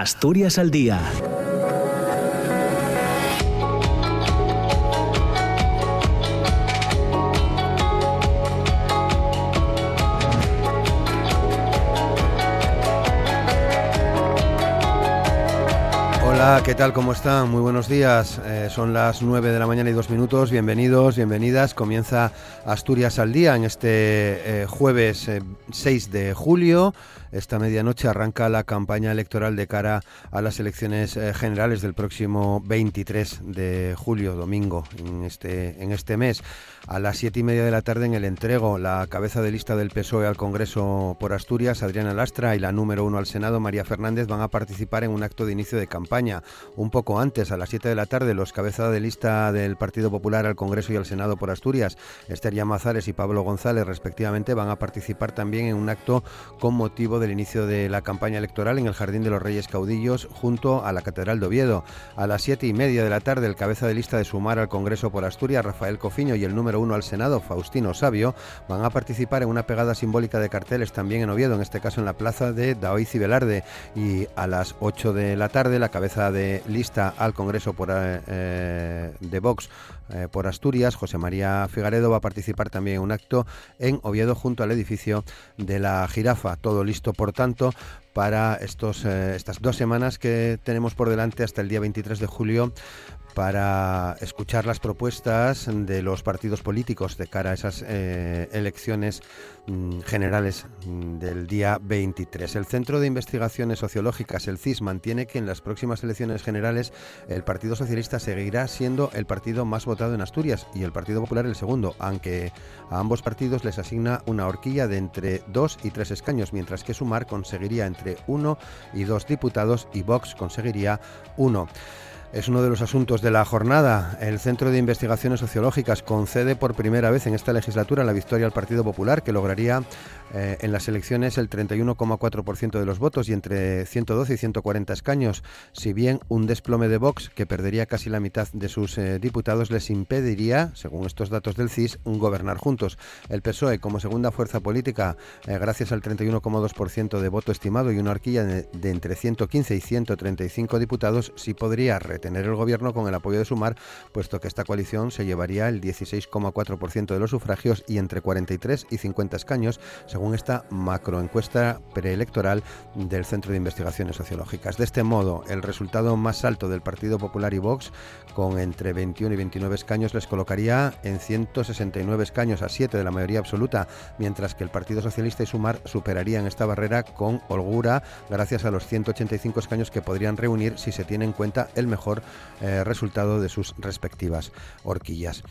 Asturias al Día ¿qué tal? ¿Cómo están? Muy buenos días. Eh, son las 9 de la mañana y dos minutos. Bienvenidos, bienvenidas. Comienza Asturias al día en este eh, jueves 6 eh, de julio. Esta medianoche arranca la campaña electoral de cara a las elecciones eh, generales del próximo 23 de julio, domingo, en este, en este mes. A las siete y media de la tarde en el entrego, la cabeza de lista del PSOE al Congreso por Asturias, Adriana Lastra, y la número uno al Senado, María Fernández, van a participar en un acto de inicio de campaña. Un poco antes, a las siete de la tarde, los cabezas de lista del Partido Popular al Congreso y al Senado por Asturias, Esther Llamazares y Pablo González, respectivamente, van a participar también en un acto con motivo del inicio de la campaña electoral en el Jardín de los Reyes Caudillos junto a la Catedral de Oviedo. A las siete y media de la tarde, el cabeza de lista de sumar al Congreso por Asturias, Rafael Cofiño, y el número uno al Senado, Faustino Sabio, van a participar en una pegada simbólica de carteles también en Oviedo, en este caso en la plaza de Daoiz y Velarde. Y a las 8 de la tarde, la cabeza de lista al Congreso por, eh, eh, de Vox eh, por Asturias, José María Figaredo, va a participar también en un acto en Oviedo junto al edificio de la Jirafa. Todo listo, por tanto, para estos, estas dos semanas que tenemos por delante hasta el día 23 de julio para escuchar las propuestas de los partidos políticos de cara a esas eh, elecciones mm, generales mm, del día 23. El Centro de Investigaciones Sociológicas, el CIS, mantiene que en las próximas elecciones generales el Partido Socialista seguirá siendo el partido más votado en Asturias y el Partido Popular el segundo, aunque a ambos partidos les asigna una horquilla de entre dos y tres escaños, mientras que Sumar conseguiría entre uno y dos diputados y Vox conseguiría uno. Es uno de los asuntos de la jornada. El Centro de Investigaciones Sociológicas concede por primera vez en esta legislatura la victoria al Partido Popular, que lograría eh, en las elecciones el 31,4% de los votos y entre 112 y 140 escaños. Si bien un desplome de Vox, que perdería casi la mitad de sus eh, diputados, les impediría, según estos datos del CIS, gobernar juntos. El PSOE, como segunda fuerza política, eh, gracias al 31,2% de voto estimado y una horquilla de, de, entre 115 y 135 diputados, sí podría tener el gobierno con el apoyo de Sumar, puesto que esta coalición se llevaría el 16,4% de los sufragios y entre 43 y 50 escaños, según esta macroencuesta preelectoral del Centro de Investigaciones Sociológicas. De este modo, el resultado más alto del Partido Popular y Vox, con entre 21 y 29 escaños, les colocaría en 169 escaños a 7 de la mayoría absoluta, mientras que el Partido Socialista y Sumar superarían esta barrera con holgura gracias a los 185 escaños que podrían reunir si se tiene en cuenta el mejor eh, resultado de sus respectivas horquillas.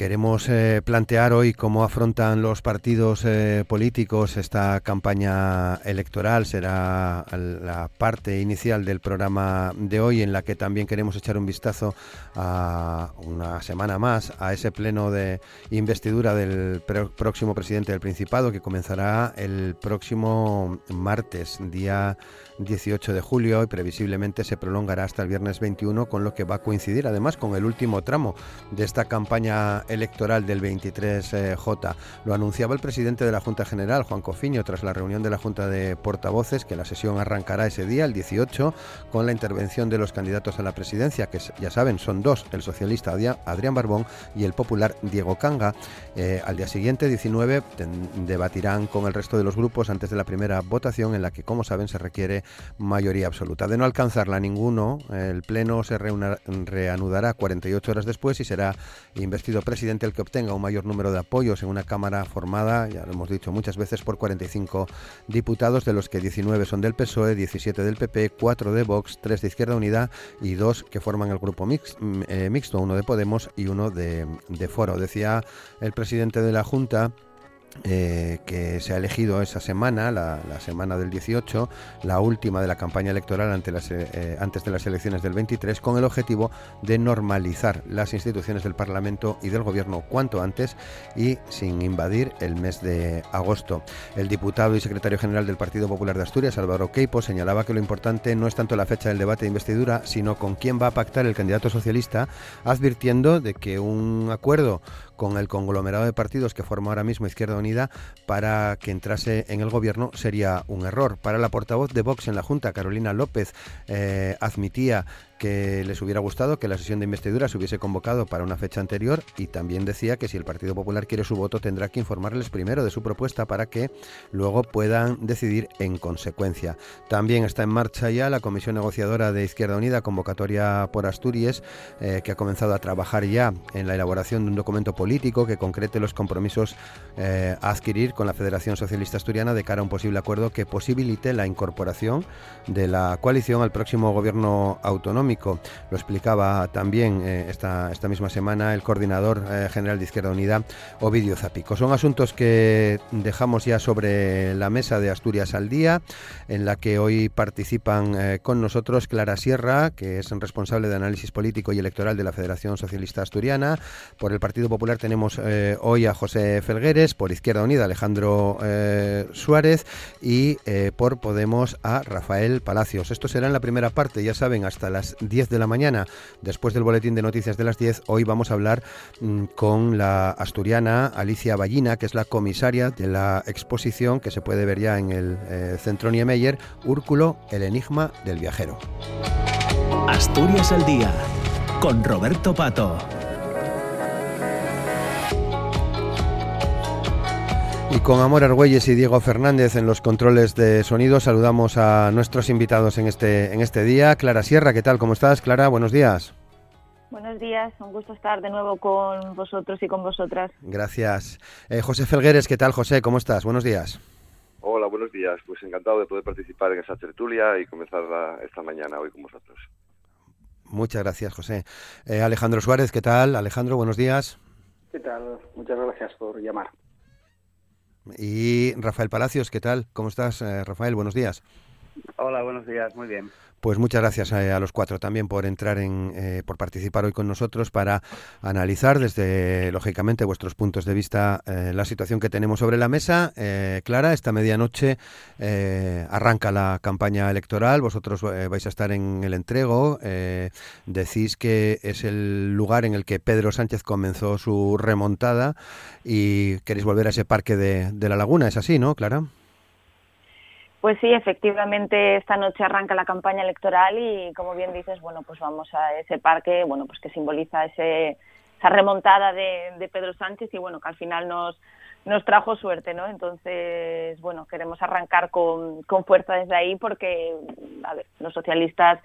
Queremos eh, plantear hoy cómo afrontan los partidos eh, políticos esta campaña electoral. Será la parte inicial del programa de hoy en la que también queremos echar un vistazo a una semana más a ese pleno de investidura del próximo presidente del Principado que comenzará el próximo martes, día 18 de julio y previsiblemente se prolongará hasta el viernes 21, con lo que va a coincidir además con el último tramo de esta campaña electoral del 23J. Lo anunciaba el presidente de la Junta General, Juan Cofiño, tras la reunión de la Junta de Portavoces, que la sesión arrancará ese día, el 18, con la intervención de los candidatos a la presidencia, que ya saben, son dos, el socialista Adrián Barbón y el popular Diego Canga. Eh, al día siguiente, 19, debatirán con el resto de los grupos antes de la primera votación, en la que, como saben, se requiere mayoría absoluta. De no alcanzarla ninguno, el Pleno se reanudará 48 horas después y será investido presidente el que obtenga un mayor número de apoyos en una Cámara formada, ya lo hemos dicho muchas veces, por 45 diputados, de los que 19 son del PSOE, 17 del PP, 4 de Vox, 3 de Izquierda Unida y 2 que forman el grupo eh, mixto, uno de Podemos y uno de, de Foro. Decía el presidente de la Junta eh, que se ha elegido esa semana, la, semana del 18, la última de la campaña electoral ante las, eh, antes de las elecciones del 23, con el objetivo de normalizar las instituciones del Parlamento y del Gobierno cuanto antes y sin invadir el mes de agosto. El diputado y secretario general del Partido Popular de Asturias, Álvaro Queipo, señalaba que lo importante no es tanto la fecha del debate de investidura, sino con quién va a pactar el candidato socialista, advirtiendo de que un acuerdo con el conglomerado de partidos que forma ahora mismo Izquierda Unida para que entrase en el gobierno sería un error. Para la portavoz de Vox en la Junta, Carolina López, eh, admitía que les hubiera gustado que la sesión de investidura se hubiese convocado para una fecha anterior y también decía que si el Partido Popular quiere su voto tendrá que informarles primero de su propuesta para que luego puedan decidir en consecuencia. También está en marcha ya la Comisión Negociadora de Izquierda Unida, convocatoria por Asturias, eh, que ha comenzado a trabajar ya en la elaboración de un documento político que concrete los compromisos eh, a adquirir con la Federación Socialista Asturiana de cara a un posible acuerdo que posibilite la incorporación de la coalición al próximo gobierno autonómico lo explicaba también eh, esta, esta misma semana el coordinador eh, general de Izquierda Unida, Ovidio Zapico. Son asuntos que dejamos ya sobre la mesa de Asturias al día, en la que hoy participan eh, con nosotros Clara Sierra, que es responsable de análisis político y electoral de la Federación Socialista Asturiana. Por el Partido Popular tenemos hoy a José Felgueres, por Izquierda Unida Alejandro Suárez y por Podemos a Rafael Palacios. Esto será en la primera parte, ya saben, hasta las 10 de la mañana. Después del boletín de noticias de las 10, hoy vamos a hablar mm, con la asturiana Alicia Ballina, que es la comisaria de la exposición que se puede ver ya en el eh, Centro Niemeyer, Úrculo, el enigma del viajero. Asturias al día, con Roberto Pato. Y con Amor Argüelles y Diego Fernández en los controles de sonido, saludamos a nuestros invitados en este, en este día. Clara Sierra, ¿qué tal? ¿Cómo estás? Clara, buenos días. Buenos días, un gusto estar de nuevo con vosotros y con vosotras. Gracias. Eh, José Felgueres, ¿qué tal, José? ¿Cómo estás? Buenos días. Hola, buenos días. Pues encantado de poder participar en esa tertulia y comenzar esta mañana hoy con vosotros. Muchas gracias, José. Eh, Alejandro Suárez, ¿qué tal? Alejandro, buenos días. ¿Qué tal? Muchas gracias por llamar. Y Rafael Palacios, ¿qué tal? ¿Cómo estás, eh, Rafael? Buenos días. Hola, buenos días, muy bien. Pues muchas gracias eh, a, los cuatro también por entrar en, eh, por participar hoy con nosotros para analizar desde, lógicamente, vuestros puntos de vista eh, la situación que tenemos sobre la mesa. Clara, esta medianoche arranca la campaña electoral, vosotros vais a estar en el entrego. decís que es el lugar en el que Pedro Sánchez comenzó su remontada y queréis volver a ese parque de, de la laguna, ¿es así, no, Clara? Pues sí, efectivamente esta noche arranca la campaña electoral y como bien dices, bueno, pues vamos a ese parque, bueno, pues que simboliza ese, esa remontada de, Pedro Sánchez y bueno, que al final nos, nos trajo suerte, ¿no? Entonces, bueno, queremos arrancar con, con fuerza desde ahí porque, a ver, los socialistas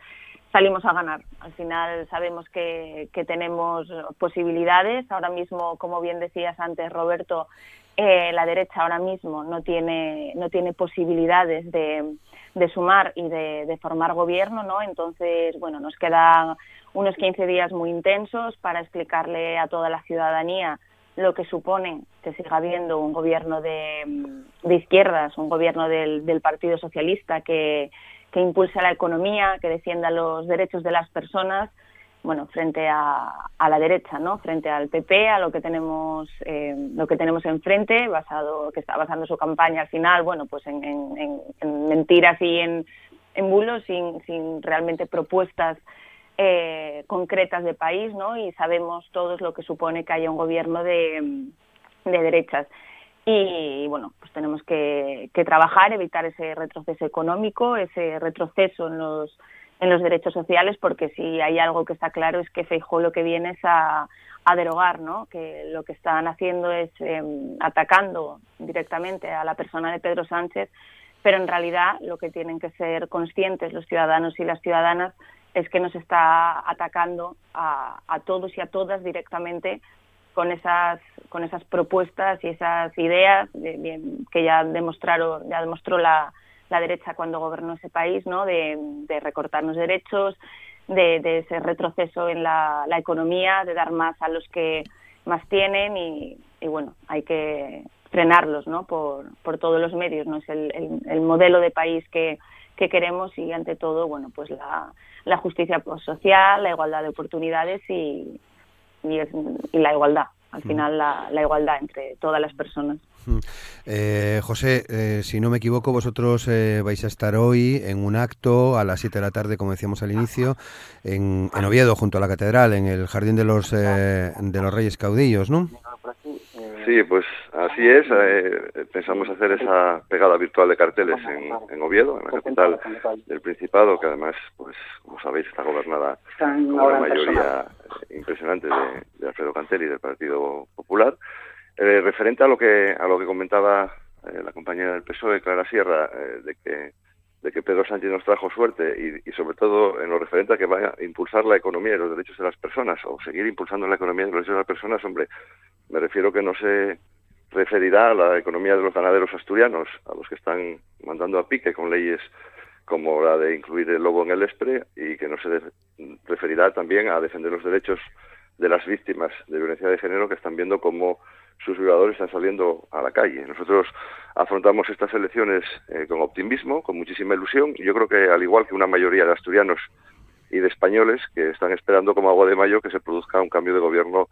salimos a ganar. Al final sabemos que, que tenemos posibilidades. Ahora mismo, como bien decías antes, Roberto, eh, la derecha ahora mismo no tiene, no tiene posibilidades de, sumar y de, formar gobierno, ¿no? Entonces, bueno, nos quedan unos 15 días muy intensos para explicarle a toda la ciudadanía lo que supone que siga habiendo un gobierno de, izquierdas, un gobierno del, Partido Socialista que, que impulse la economía, que defienda los derechos de las personas bueno, frente a, a, la derecha, ¿no? Frente al PP, a lo que tenemos, eh, lo que tenemos enfrente, basado, que está basando su campaña al final, bueno, pues en, en, mentiras y en, en bulos, sin, sin realmente propuestas eh, concretas de país, ¿no? Y sabemos todos lo que supone que haya un gobierno de, de derechas. Y bueno, pues tenemos que, que trabajar, evitar ese retroceso económico, ese retroceso en los en los derechos sociales, porque si hay algo que está claro es que Feijóo lo que viene es a, a derogar, ¿no? Que lo que están haciendo es em, atacando directamente a la persona de Pedro Sánchez, pero en realidad lo que tienen que ser conscientes los ciudadanos y las ciudadanas es que nos está atacando a, a todos y a todas directamente con esas con esas propuestas y esas ideas que ya demostraron ya demostró la la derecha cuando gobernó ese país, ¿no? De, de recortarnos derechos, de, de, ese retroceso en la, la, economía, de dar más a los que más tienen y, y bueno, hay que frenarlos, ¿no? Por, por todos los medios, ¿no? Es el, el, el modelo de país que, que queremos y ante todo, bueno, pues la, la justicia social, la igualdad de oportunidades y, y, y la igualdad, al mm. final la, la igualdad entre todas las personas. Eh, José, eh, si no me equivoco, vosotros eh, vais a estar hoy en un acto a las 7 de la tarde, como decíamos al inicio, en, Oviedo, junto a la catedral, en el Jardín de los, de los Reyes Caudillos, ¿no? Sí, pues así es. Eh, pensamos hacer esa pegada virtual de carteles en, Oviedo, en la capital del Principado, que además, pues como sabéis, está gobernada por una mayoría impresionante de, Alfredo Cantelli del Partido Popular. Eh, referente a lo que a lo que comentaba eh, la compañera del PSOE, Clara Sierra, de que de que Pedro Sánchez nos trajo suerte y, sobre todo en lo referente a que vaya a impulsar la economía y los derechos de las personas o seguir impulsando la economía y los derechos de las personas, hombre, me refiero que no se referirá a la economía de los ganaderos asturianos, a los que están mandando a pique con leyes como la de incluir el lobo en el ESPRE y que no se referirá también a defender los derechos de las víctimas de violencia de género que están viendo cómo sus violadores están saliendo a la calle. Nosotros afrontamos estas elecciones eh, con optimismo, con muchísima ilusión. Yo creo que, al igual que una mayoría de asturianos y de españoles que están esperando como agua de mayo que se produzca un cambio de gobierno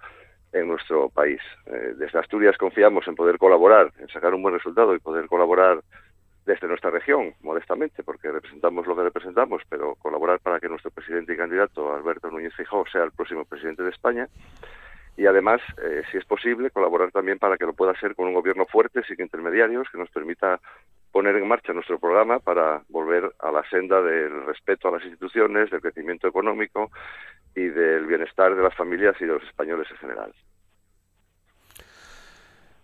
en nuestro país. Eh, desde Asturias confiamos en poder colaborar, en sacar un buen resultado y poder colaborar desde nuestra región, modestamente, porque representamos lo que representamos, pero colaborar para que nuestro presidente y candidato, Alberto Núñez Feijóo, sea el próximo presidente de España y además, eh, si es posible, colaborar también para que lo pueda ser con un gobierno fuerte, sin intermediarios, que nos permita poner en marcha nuestro programa para volver a la senda del respeto a las instituciones, del crecimiento económico y del bienestar de las familias y de los españoles en general.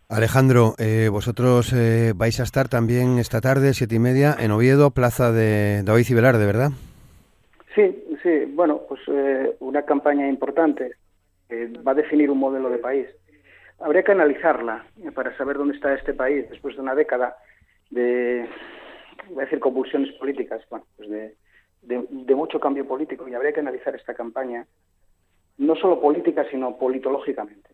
Alejandro, eh, vosotros eh, vais a estar también esta tarde, siete y media, en Oviedo, plaza de David y Velarde, ¿verdad? Sí, sí, bueno, pues una campaña importante va a definir un modelo de país. Habría que analizarla eh, para saber dónde está este país después de una década de, voy a decir, convulsiones políticas, bueno, pues de, de, mucho cambio político y habría que analizar esta campaña no solo política, sino politológicamente.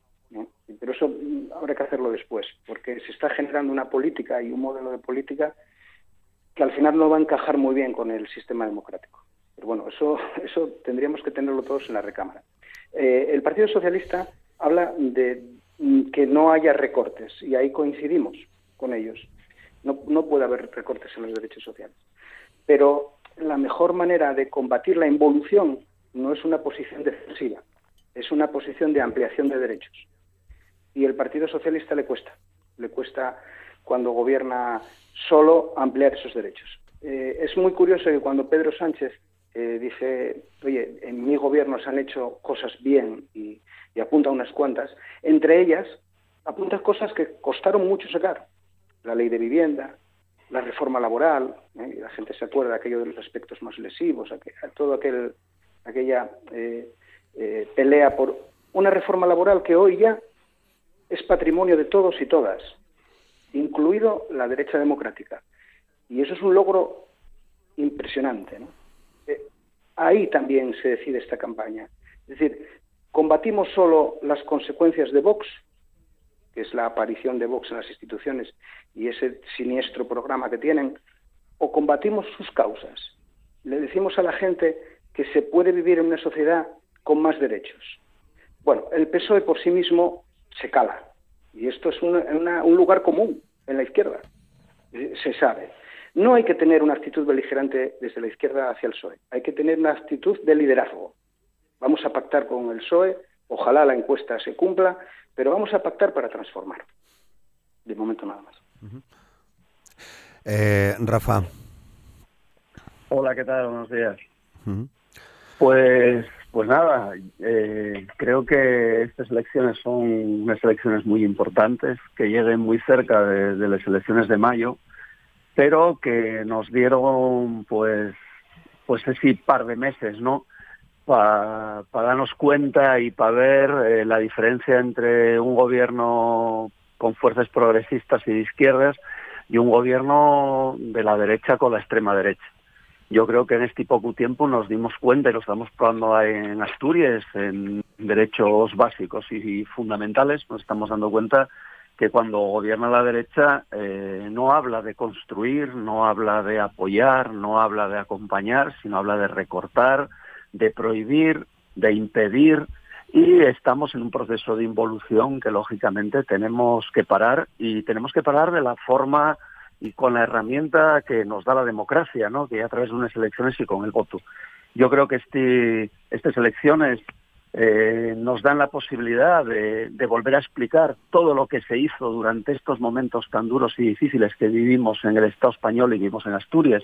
Pero eso mm, habrá que hacerlo después, porque se está generando una política y un modelo de política que al final no va a encajar muy bien con el sistema democrático. Pero bueno, eso, eso tendríamos que tenerlo todos en la recámara. Eh, el Partido Socialista habla de mm, que no haya recortes y ahí coincidimos con ellos. No, puede haber recortes en los derechos sociales. Pero la mejor manera de combatir la involución no es una posición defensiva, es una posición de ampliación de derechos. Y el Partido Socialista le cuesta, le cuesta cuando gobierna solo ampliar esos derechos. Eh, es muy curioso que cuando Pedro Sánchez eh, dice, oye, en mi gobierno se han hecho cosas bien y, apunta unas cuantas, entre ellas apunta cosas que costaron mucho sacar. La ley de vivienda, la reforma laboral, ¿eh? la gente se acuerda de aquello de los aspectos más lesivos, a todo aquel, aquella eh, pelea por una reforma laboral que hoy ya es patrimonio de todos y todas, incluido la derecha democrática. Y eso es un logro impresionante. ¿no? Ahí también se decide esta campaña. Es decir, combatimos solo las consecuencias de Vox, que es la aparición de Vox en las instituciones y ese siniestro programa que tienen, o combatimos sus causas. Le decimos a la gente que se puede vivir en una sociedad con más derechos. Bueno, el PSOE por sí mismo se cala, y esto es un lugar común en la izquierda, se sabe. No hay que tener una actitud beligerante desde la izquierda hacia el PSOE, hay que tener una actitud de liderazgo. Vamos a pactar con el PSOE, ojalá la encuesta se cumpla, pero vamos a pactar para transformar. De momento nada más. Eh, Rafa. Hola, ¿qué tal? Buenos días. Pues, pues nada, eh, creo que estas elecciones son unas elecciones muy importantes, que lleguen muy cerca de las elecciones de mayo pero que nos dieron pues pues ese par de meses, ¿no? Para darnos cuenta y para ver eh, la diferencia entre un gobierno con fuerzas progresistas y de izquierdas y un gobierno de la derecha con la extrema derecha. Yo creo que en este poco tiempo nos dimos cuenta y lo estamos probando en Asturias, en derechos básicos y fundamentales, nos estamos dando cuenta que cuando gobierna la derecha eh, no habla de construir, no habla de apoyar, no habla de acompañar, sino habla de recortar, de prohibir, de impedir y estamos en un proceso de involución que lógicamente tenemos que parar y tenemos que parar de la forma y con la herramienta que nos da la democracia, ¿no? que a través de unas elecciones y con el voto. Yo creo que este, estas elecciones eh, nos dan la posibilidad de, volver a explicar todo lo que se hizo durante estos momentos tan duros y difíciles que vivimos en el Estado español y vivimos en Asturias,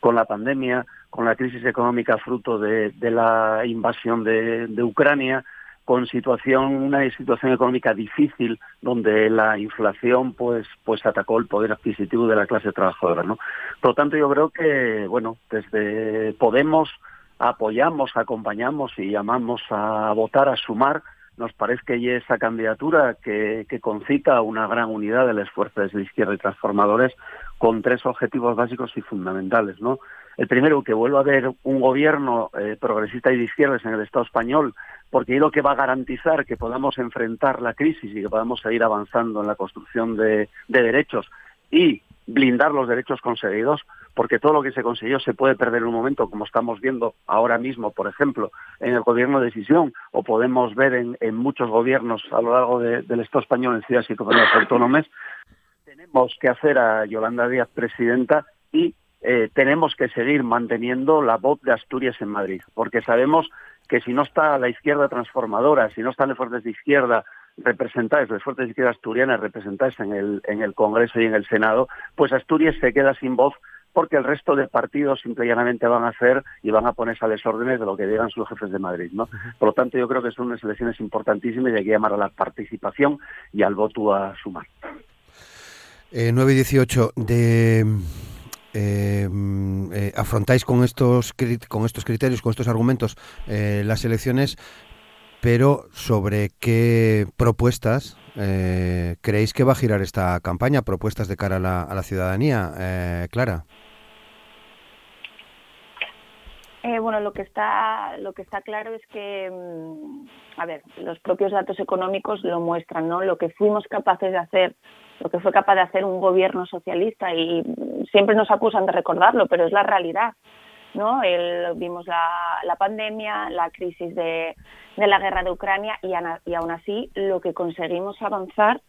con la pandemia, con la crisis económica fruto de, la invasión de, Ucrania, con situación, una situación económica difícil donde la inflación pues, pues atacó el poder adquisitivo de la clase trabajadora. ¿no? Por lo tanto, yo creo que, bueno, desde Podemos apoyamos, acompañamos y llamamos a votar, a sumar. Nos parece que esa candidatura que, concita una gran unidad de las fuerzas de izquierda y transformadores con tres objetivos básicos y fundamentales. ¿no? El primero, que vuelva a haber un gobierno eh, progresista y de izquierdas en el Estado español, porque es lo que va a garantizar que podamos enfrentar la crisis y que podamos seguir avanzando en la construcción de derechos y blindar los derechos conseguidos, porque todo lo que se consiguió se puede perder en un momento, como estamos viendo ahora mismo, por ejemplo, en el gobierno de decisión, o podemos ver en, muchos gobiernos a lo largo del Estado español en ciudades y comunidades autónomas. Tenemos que hacer a Yolanda Díaz presidenta y eh, tenemos que seguir manteniendo la voz de Asturias en Madrid, porque sabemos que si no está la izquierda transformadora, si no están las fuerzas de izquierda representadas, las fuerzas de izquierda asturianas representadas en el, en el Congreso y en el Senado, pues Asturias se queda sin voz porque el resto de partidos simple y llanamente van a hacer y van a ponerse a desórdenes de lo que digan sus jefes de Madrid. ¿no? Por lo tanto, yo creo que son unas elecciones importantísimas y hay que llamar a la participación y al voto a sumar. Eh, 9 y 18 de... Eh, eh, afrontáis con estos con estos criterios, con estos argumentos eh, las elecciones, pero sobre qué propuestas eh, creéis que va a girar esta campaña, propuestas de cara a la, a la ciudadanía, eh, Clara. Eh, bueno, lo que está lo que está claro es que, mm, a ver, los propios datos económicos lo muestran, ¿no? Lo que fuimos capaces de hacer, lo que fue capaz de hacer un gobierno socialista y siempre nos acusan de recordarlo, pero es la realidad. ¿No? El, vimos la, la, pandemia, la crisis de, de, la guerra de Ucrania y, aún así lo que conseguimos avanzar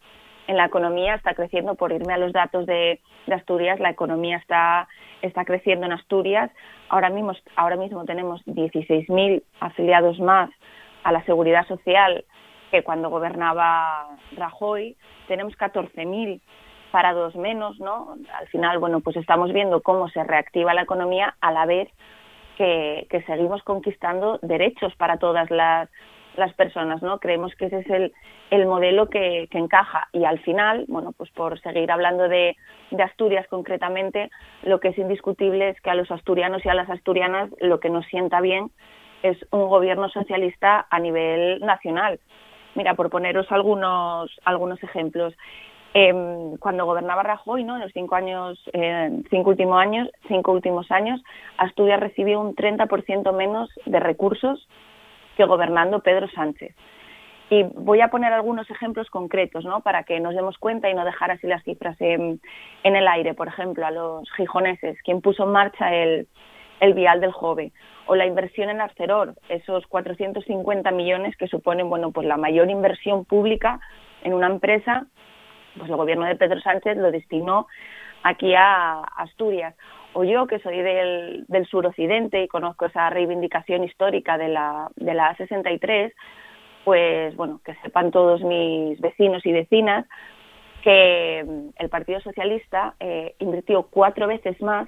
en la economía está creciendo, por irme a los datos de, de Asturias, la economía está, está creciendo en Asturias. Ahora mismo, ahora mismo tenemos 16.000 afiliados más a la seguridad social que cuando gobernaba Rajoy. Tenemos 14.000 parados menos, ¿no? Al final, bueno, pues estamos viendo cómo se reactiva la economía a la vez que, seguimos conquistando derechos para todas las, las personas, ¿no? Creemos que ese es el, el modelo que, encaja y al final, bueno, pues por seguir hablando de, de, Asturias concretamente, lo que es indiscutible es que a los asturianos y a las asturianas lo que nos sienta bien es un gobierno socialista a nivel nacional. Mira, por poneros algunos, algunos ejemplos, eh, cuando gobernaba Rajoy, ¿no? En los cinco años, eh, cinco últimos años, cinco últimos años, Asturias recibió un 30% menos de recursos que gobernando Pedro Sánchez. Y voy a poner algunos ejemplos concretos, ¿no? Para que nos demos cuenta y no dejar así las cifras en, el aire. Por ejemplo, a los gijoneses, quien puso en marcha el, el vial del Jove, o la inversión en Arcelor, esos 450 millones que suponen, bueno, pues la mayor inversión pública en una empresa pues el gobierno de Pedro Sánchez lo destinó aquí a Asturias. O yo, que soy del, del suroccidente y conozco esa reivindicación histórica de la, de la A63, pues bueno, que sepan todos mis vecinos y vecinas que el Partido Socialista eh, invirtió cuatro veces más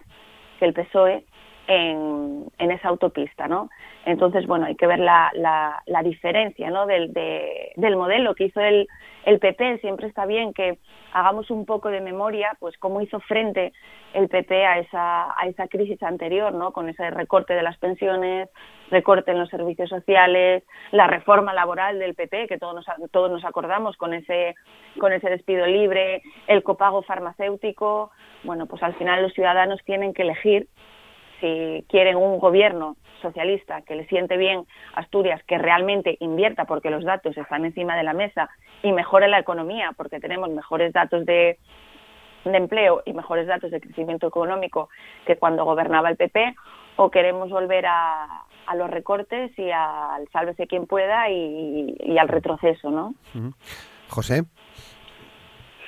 que el PSOE en, esa autopista, ¿no? Entonces, bueno, hay que ver la, la, la diferencia, ¿no? Del, del modelo que hizo el, el PP. Siempre está bien que hagamos un poco de memoria, pues cómo hizo frente el PP a esa, a esa crisis anterior, ¿no? Con ese recorte de las pensiones, recorte en los servicios sociales, la reforma laboral del PP, que todos nos, todos nos acordamos con ese, con ese despido libre, el copago farmacéutico. Bueno, pues al final los ciudadanos tienen que elegir si quieren un gobierno socialista que le siente bien Asturias, que realmente invierta porque los datos están encima de la mesa y mejore la economía porque tenemos mejores datos de, de empleo y mejores datos de crecimiento económico que cuando gobernaba el PP, o queremos volver a, a los recortes y al sálvese quien pueda y, y al retroceso, ¿no? José.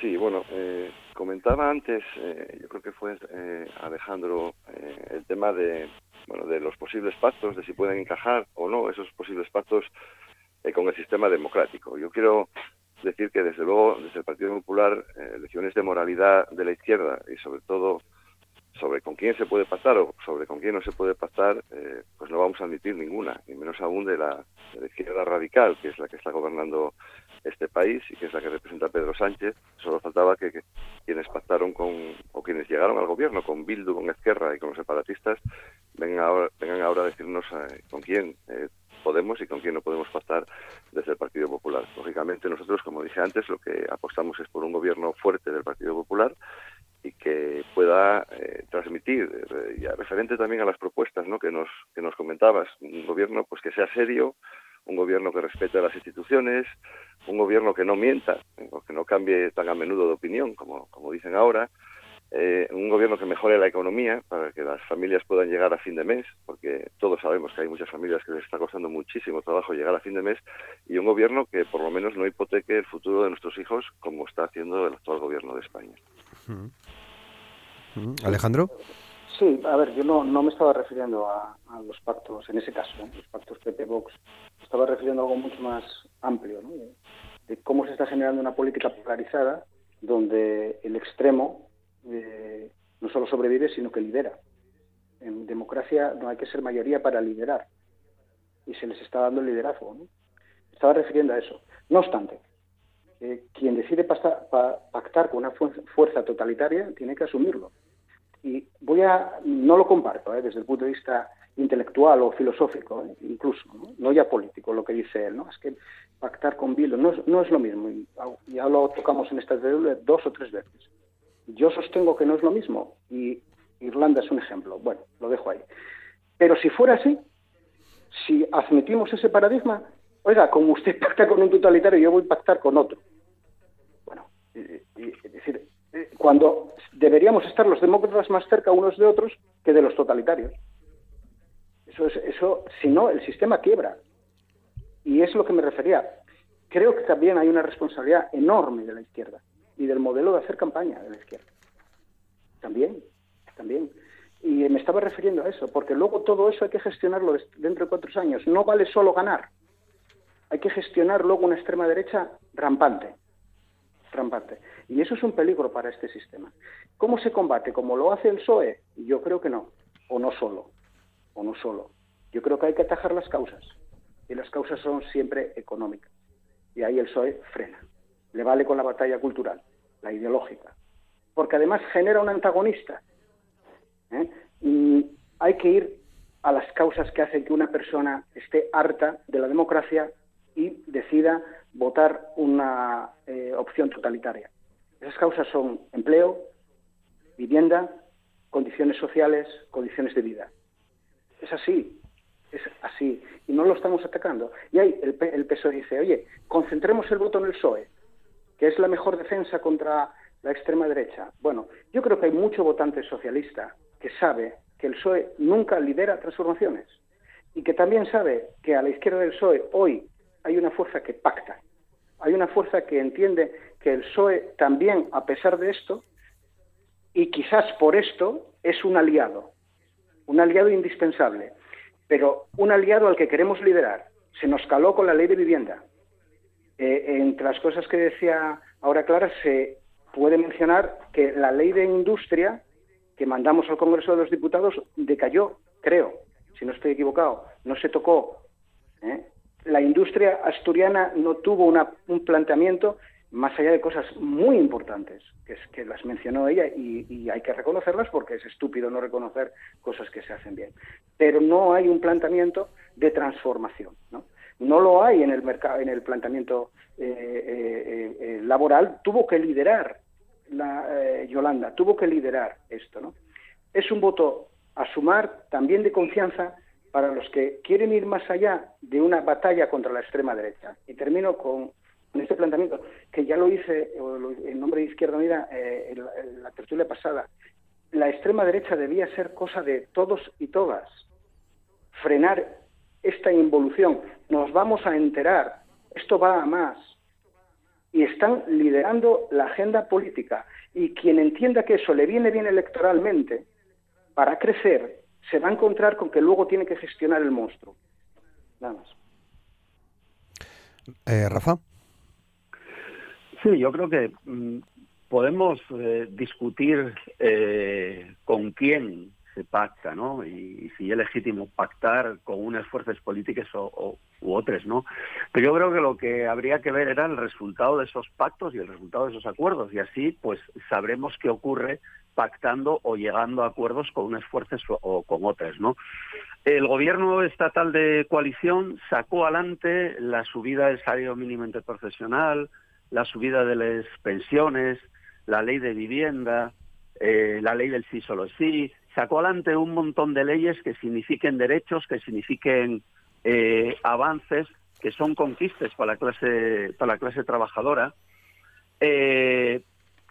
Sí, bueno, eh, comentaba antes, eh, yo creo que fue eh, Alejandro, eh, el tema de, bueno, de los posibles pactos, de si pueden encajar o no esos posibles pactos con el sistema democrático. Yo quiero decir que desde luego desde el Partido Popular lecciones de moralidad de la izquierda y sobre todo sobre con quién se puede pactar o sobre con quién no se puede pactar, eh, pues no vamos a admitir ninguna, y menos aún de la, izquierda radical, que es la que está gobernando este país y que es la que representa Pedro Sánchez. Solo faltaba que, quienes pactaron con, o quienes llegaron al gobierno con Bildu, con Esquerra y con los separatistas, vengan ahora, vengan ahora a decirnos eh, con quién eh, podemos y con quién no podemos pactar desde el Partido Popular. Lógicamente nosotros, como dije antes, lo que apostamos es por un gobierno fuerte del Partido Popular y que pueda eh, transmitir, eh, referente también a las propuestas ¿no? que, nos, que nos comentabas, un gobierno pues que sea serio, un gobierno que respete las instituciones, un gobierno que no mienta, que no cambie tan a menudo de opinión como, como dicen ahora, eh, un gobierno que mejore la economía para que las familias puedan llegar a fin de mes, porque todos sabemos que hay muchas familias que les está costando muchísimo trabajo llegar a fin de mes, y un gobierno que por lo menos no hipoteque el futuro de nuestros hijos como está haciendo el actual gobierno de España. Alejandro. Sí, a ver, yo no, no me estaba refiriendo a, los pactos, en ese caso, ¿eh? los pactos PP-Vox, estaba refiriendo a algo mucho más amplio, ¿no? de cómo se está generando una política polarizada donde el extremo eh, no solo sobrevive, sino que lidera. En democracia no hay que ser mayoría para liderar. Y se les está dando el liderazgo. Estaba refiriendo a eso. No obstante, eh, quien decide pactar con una fuerza totalitaria tiene que asumirlo. Y voy a, no lo comparto ¿eh? desde el punto de vista intelectual o filosófico, incluso, ¿no? ya político, lo que dice él. ¿no? Es que pactar con Bilo no es, no es lo mismo. Y ya lo tocamos en esta dos o tres veces. Yo sostengo que no es lo mismo y Irlanda es un ejemplo. Bueno, lo dejo ahí. Pero si fuera así, si admitimos ese paradigma, oiga, como usted pacta con un totalitario, yo voy a pactar con otro. Bueno, es decir, eh, cuando deberíamos estar los demócratas más cerca unos de otros que de los totalitarios. Eso, es, eso si no, el sistema quiebra. Y es lo que me refería. Creo que también hay una responsabilidad enorme de la izquierda y del modelo de hacer campaña de la izquierda. También, también. Y me estaba refiriendo a eso, porque luego todo eso hay que gestionarlo dentro de cuatro años. No vale solo ganar. Hay que gestionar luego una extrema derecha rampante. Rampante. Y eso es un peligro para este sistema. ¿Cómo se combate? ¿Como lo hace el PSOE? Yo creo que no. O no solo. O no solo. Yo creo que hay que atajar las causas. Y las causas son siempre económicas. Y ahí el PSOE frena le vale con la batalla cultural, la ideológica, porque además genera un antagonista. ¿eh? Y hay que ir a las causas que hacen que una persona esté harta de la democracia y decida votar una eh, opción totalitaria. Esas causas son empleo, vivienda, condiciones sociales, condiciones de vida. Es así, es así. Y no lo estamos atacando. Y ahí el, el PSOE dice, oye, concentremos el voto en el PSOE que es la mejor defensa contra la extrema derecha. Bueno, yo creo que hay mucho votante socialista que sabe que el PSOE nunca lidera transformaciones y que también sabe que a la izquierda del PSOE hoy hay una fuerza que pacta, hay una fuerza que entiende que el PSOE también, a pesar de esto, y quizás por esto, es un aliado, un aliado indispensable, pero un aliado al que queremos liderar. Se nos caló con la ley de vivienda, eh, entre las cosas que decía ahora Clara, se puede mencionar que la ley de industria que mandamos al Congreso de los Diputados decayó, creo, si no estoy equivocado, no se tocó. ¿eh? La industria asturiana no tuvo un planteamiento más allá de cosas muy importantes, que, es, que las mencionó ella y, hay que reconocerlas porque es estúpido no reconocer cosas que se hacen bien. Pero no hay un planteamiento de transformación. ¿no? no lo hay en el mercado, en el planteamiento eh, eh, eh, laboral, tuvo que liderar la, Yolanda, tuvo que liderar esto. Es un voto a sumar también de confianza para los que quieren ir más allá de una batalla contra la extrema derecha. Y termino con, este planteamiento, que ya lo hice en nombre de Izquierda Unida en, la tertulia pasada. La extrema derecha debía ser cosa de todos y todas. Frenar esta involución. Nos vamos a enterar. Esto va a más. Y están liderando la agenda política. Y quien entienda que eso le viene bien electoralmente, para crecer, se va a encontrar con que luego tiene que gestionar el monstruo. Nada más. Eh, Rafa. Sí, yo creo que mm, podemos eh, discutir eh, con quién se pacta, ¿no? Y, si es legítimo pactar con unas fuerzas políticas o, u otras, ¿no? Pero yo creo que lo que habría que ver era el resultado de esos pactos y el resultado de esos acuerdos y así, pues, sabremos qué ocurre pactando o llegando a acuerdos con unas fuerzas o, con otras, ¿no? El gobierno estatal de coalición sacó adelante la subida del salario mínimo interprofesional, la subida de las pensiones, la ley de vivienda, eh, la ley del sí solo sí, sacó adelante un montón de leyes que signifiquen derechos, que signifiquen eh, avances, que son conquistas para la clase, para la clase trabajadora. Eh,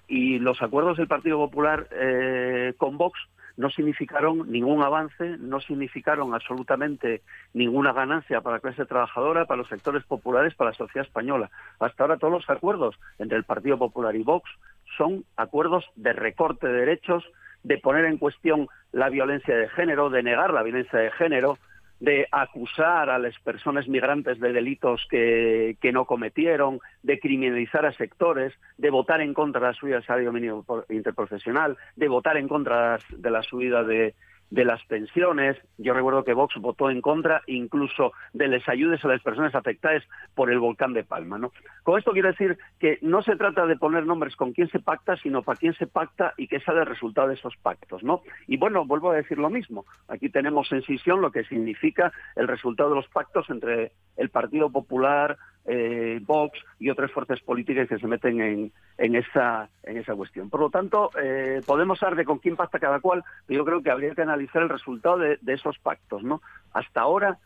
y los acuerdos del Partido Popular eh, con Vox no significaron ningún avance, no significaron absolutamente ninguna ganancia para la clase trabajadora, para los sectores populares, para la sociedad española. Hasta ahora todos los acuerdos entre el Partido Popular y Vox son acuerdos de recorte de derechos, de poner en cuestión la violencia de género, de negar la violencia de género, de acusar a las personas migrantes de delitos que, que, no cometieron, de criminalizar a sectores, de votar en contra de la subida del salario mínimo interprofesional, de votar en contra de la subida de, de las pensiones. Yo recuerdo que Vox votó en contra incluso de las ayudas a las personas afectadas por el volcán de Palma. ¿no? Con esto quiero decir que no se trata de poner nombres con quién se pacta, sino para quién se pacta y qué sale el resultado de esos pactos. ¿no? Y bueno, vuelvo a decir lo mismo. Aquí tenemos en sesión lo que significa el resultado de los pactos entre el Partido Popular, eh, Vox y otras fuerzas políticas que se meten en, en, esa, en esa cuestión. Por lo tanto, eh, podemos hablar de con quién pacta cada cual, pero yo creo que habría que analizar el resultado de, esos pactos. ¿no? Hasta ahora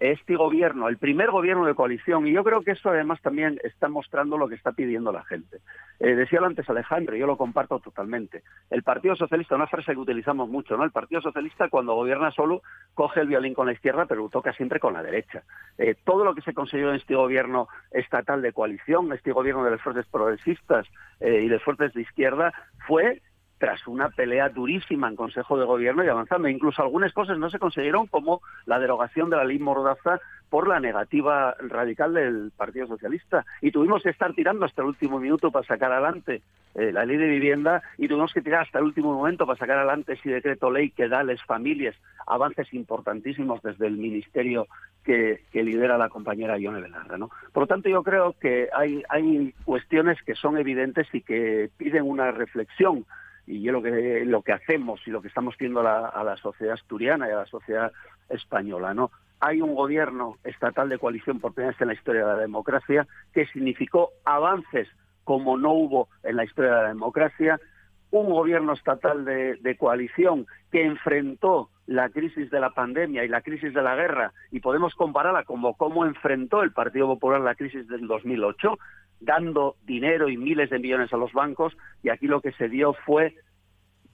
este gobierno, el primer gobierno de coalición, y yo creo que eso además también está mostrando lo que está pidiendo la gente. Eh, decía lo antes Alejandro, yo lo comparto totalmente. El Partido Socialista, una frase que utilizamos mucho, ¿no? El Partido Socialista cuando gobierna solo coge el violín con la izquierda, pero toca siempre con la derecha. Eh, todo lo que se consiguió en este gobierno estatal de coalición, este gobierno de las fuerzas progresistas eh, y de fuerzas de izquierda, fue tras una pelea durísima en Consejo de Gobierno y avanzando. Incluso algunas cosas no se consiguieron, como la derogación de la ley Mordaza por la negativa radical del Partido Socialista. Y tuvimos que estar tirando hasta el último minuto para sacar adelante eh, la ley de vivienda y tuvimos que tirar hasta el último momento para sacar adelante ese decreto ley que da a las familias avances importantísimos desde el ministerio que, lidera la compañera Ione Belarra. ¿no? Por lo tanto, yo creo que hay, hay cuestiones que son evidentes y que piden una reflexión y yo lo que lo que hacemos y lo que estamos viendo a la, sociedad asturiana y a la sociedad española, ¿no? Hay un gobierno estatal de coalición por primera vez en la historia de la democracia que significó avances como no hubo en la historia de la democracia, un gobierno estatal de, de, coalición que enfrentó la crisis de la pandemia y la crisis de la guerra, y podemos compararla como cómo enfrentó el Partido Popular la crisis del 2008, dando dinero y miles de millones a los bancos y aquí lo que se dio fue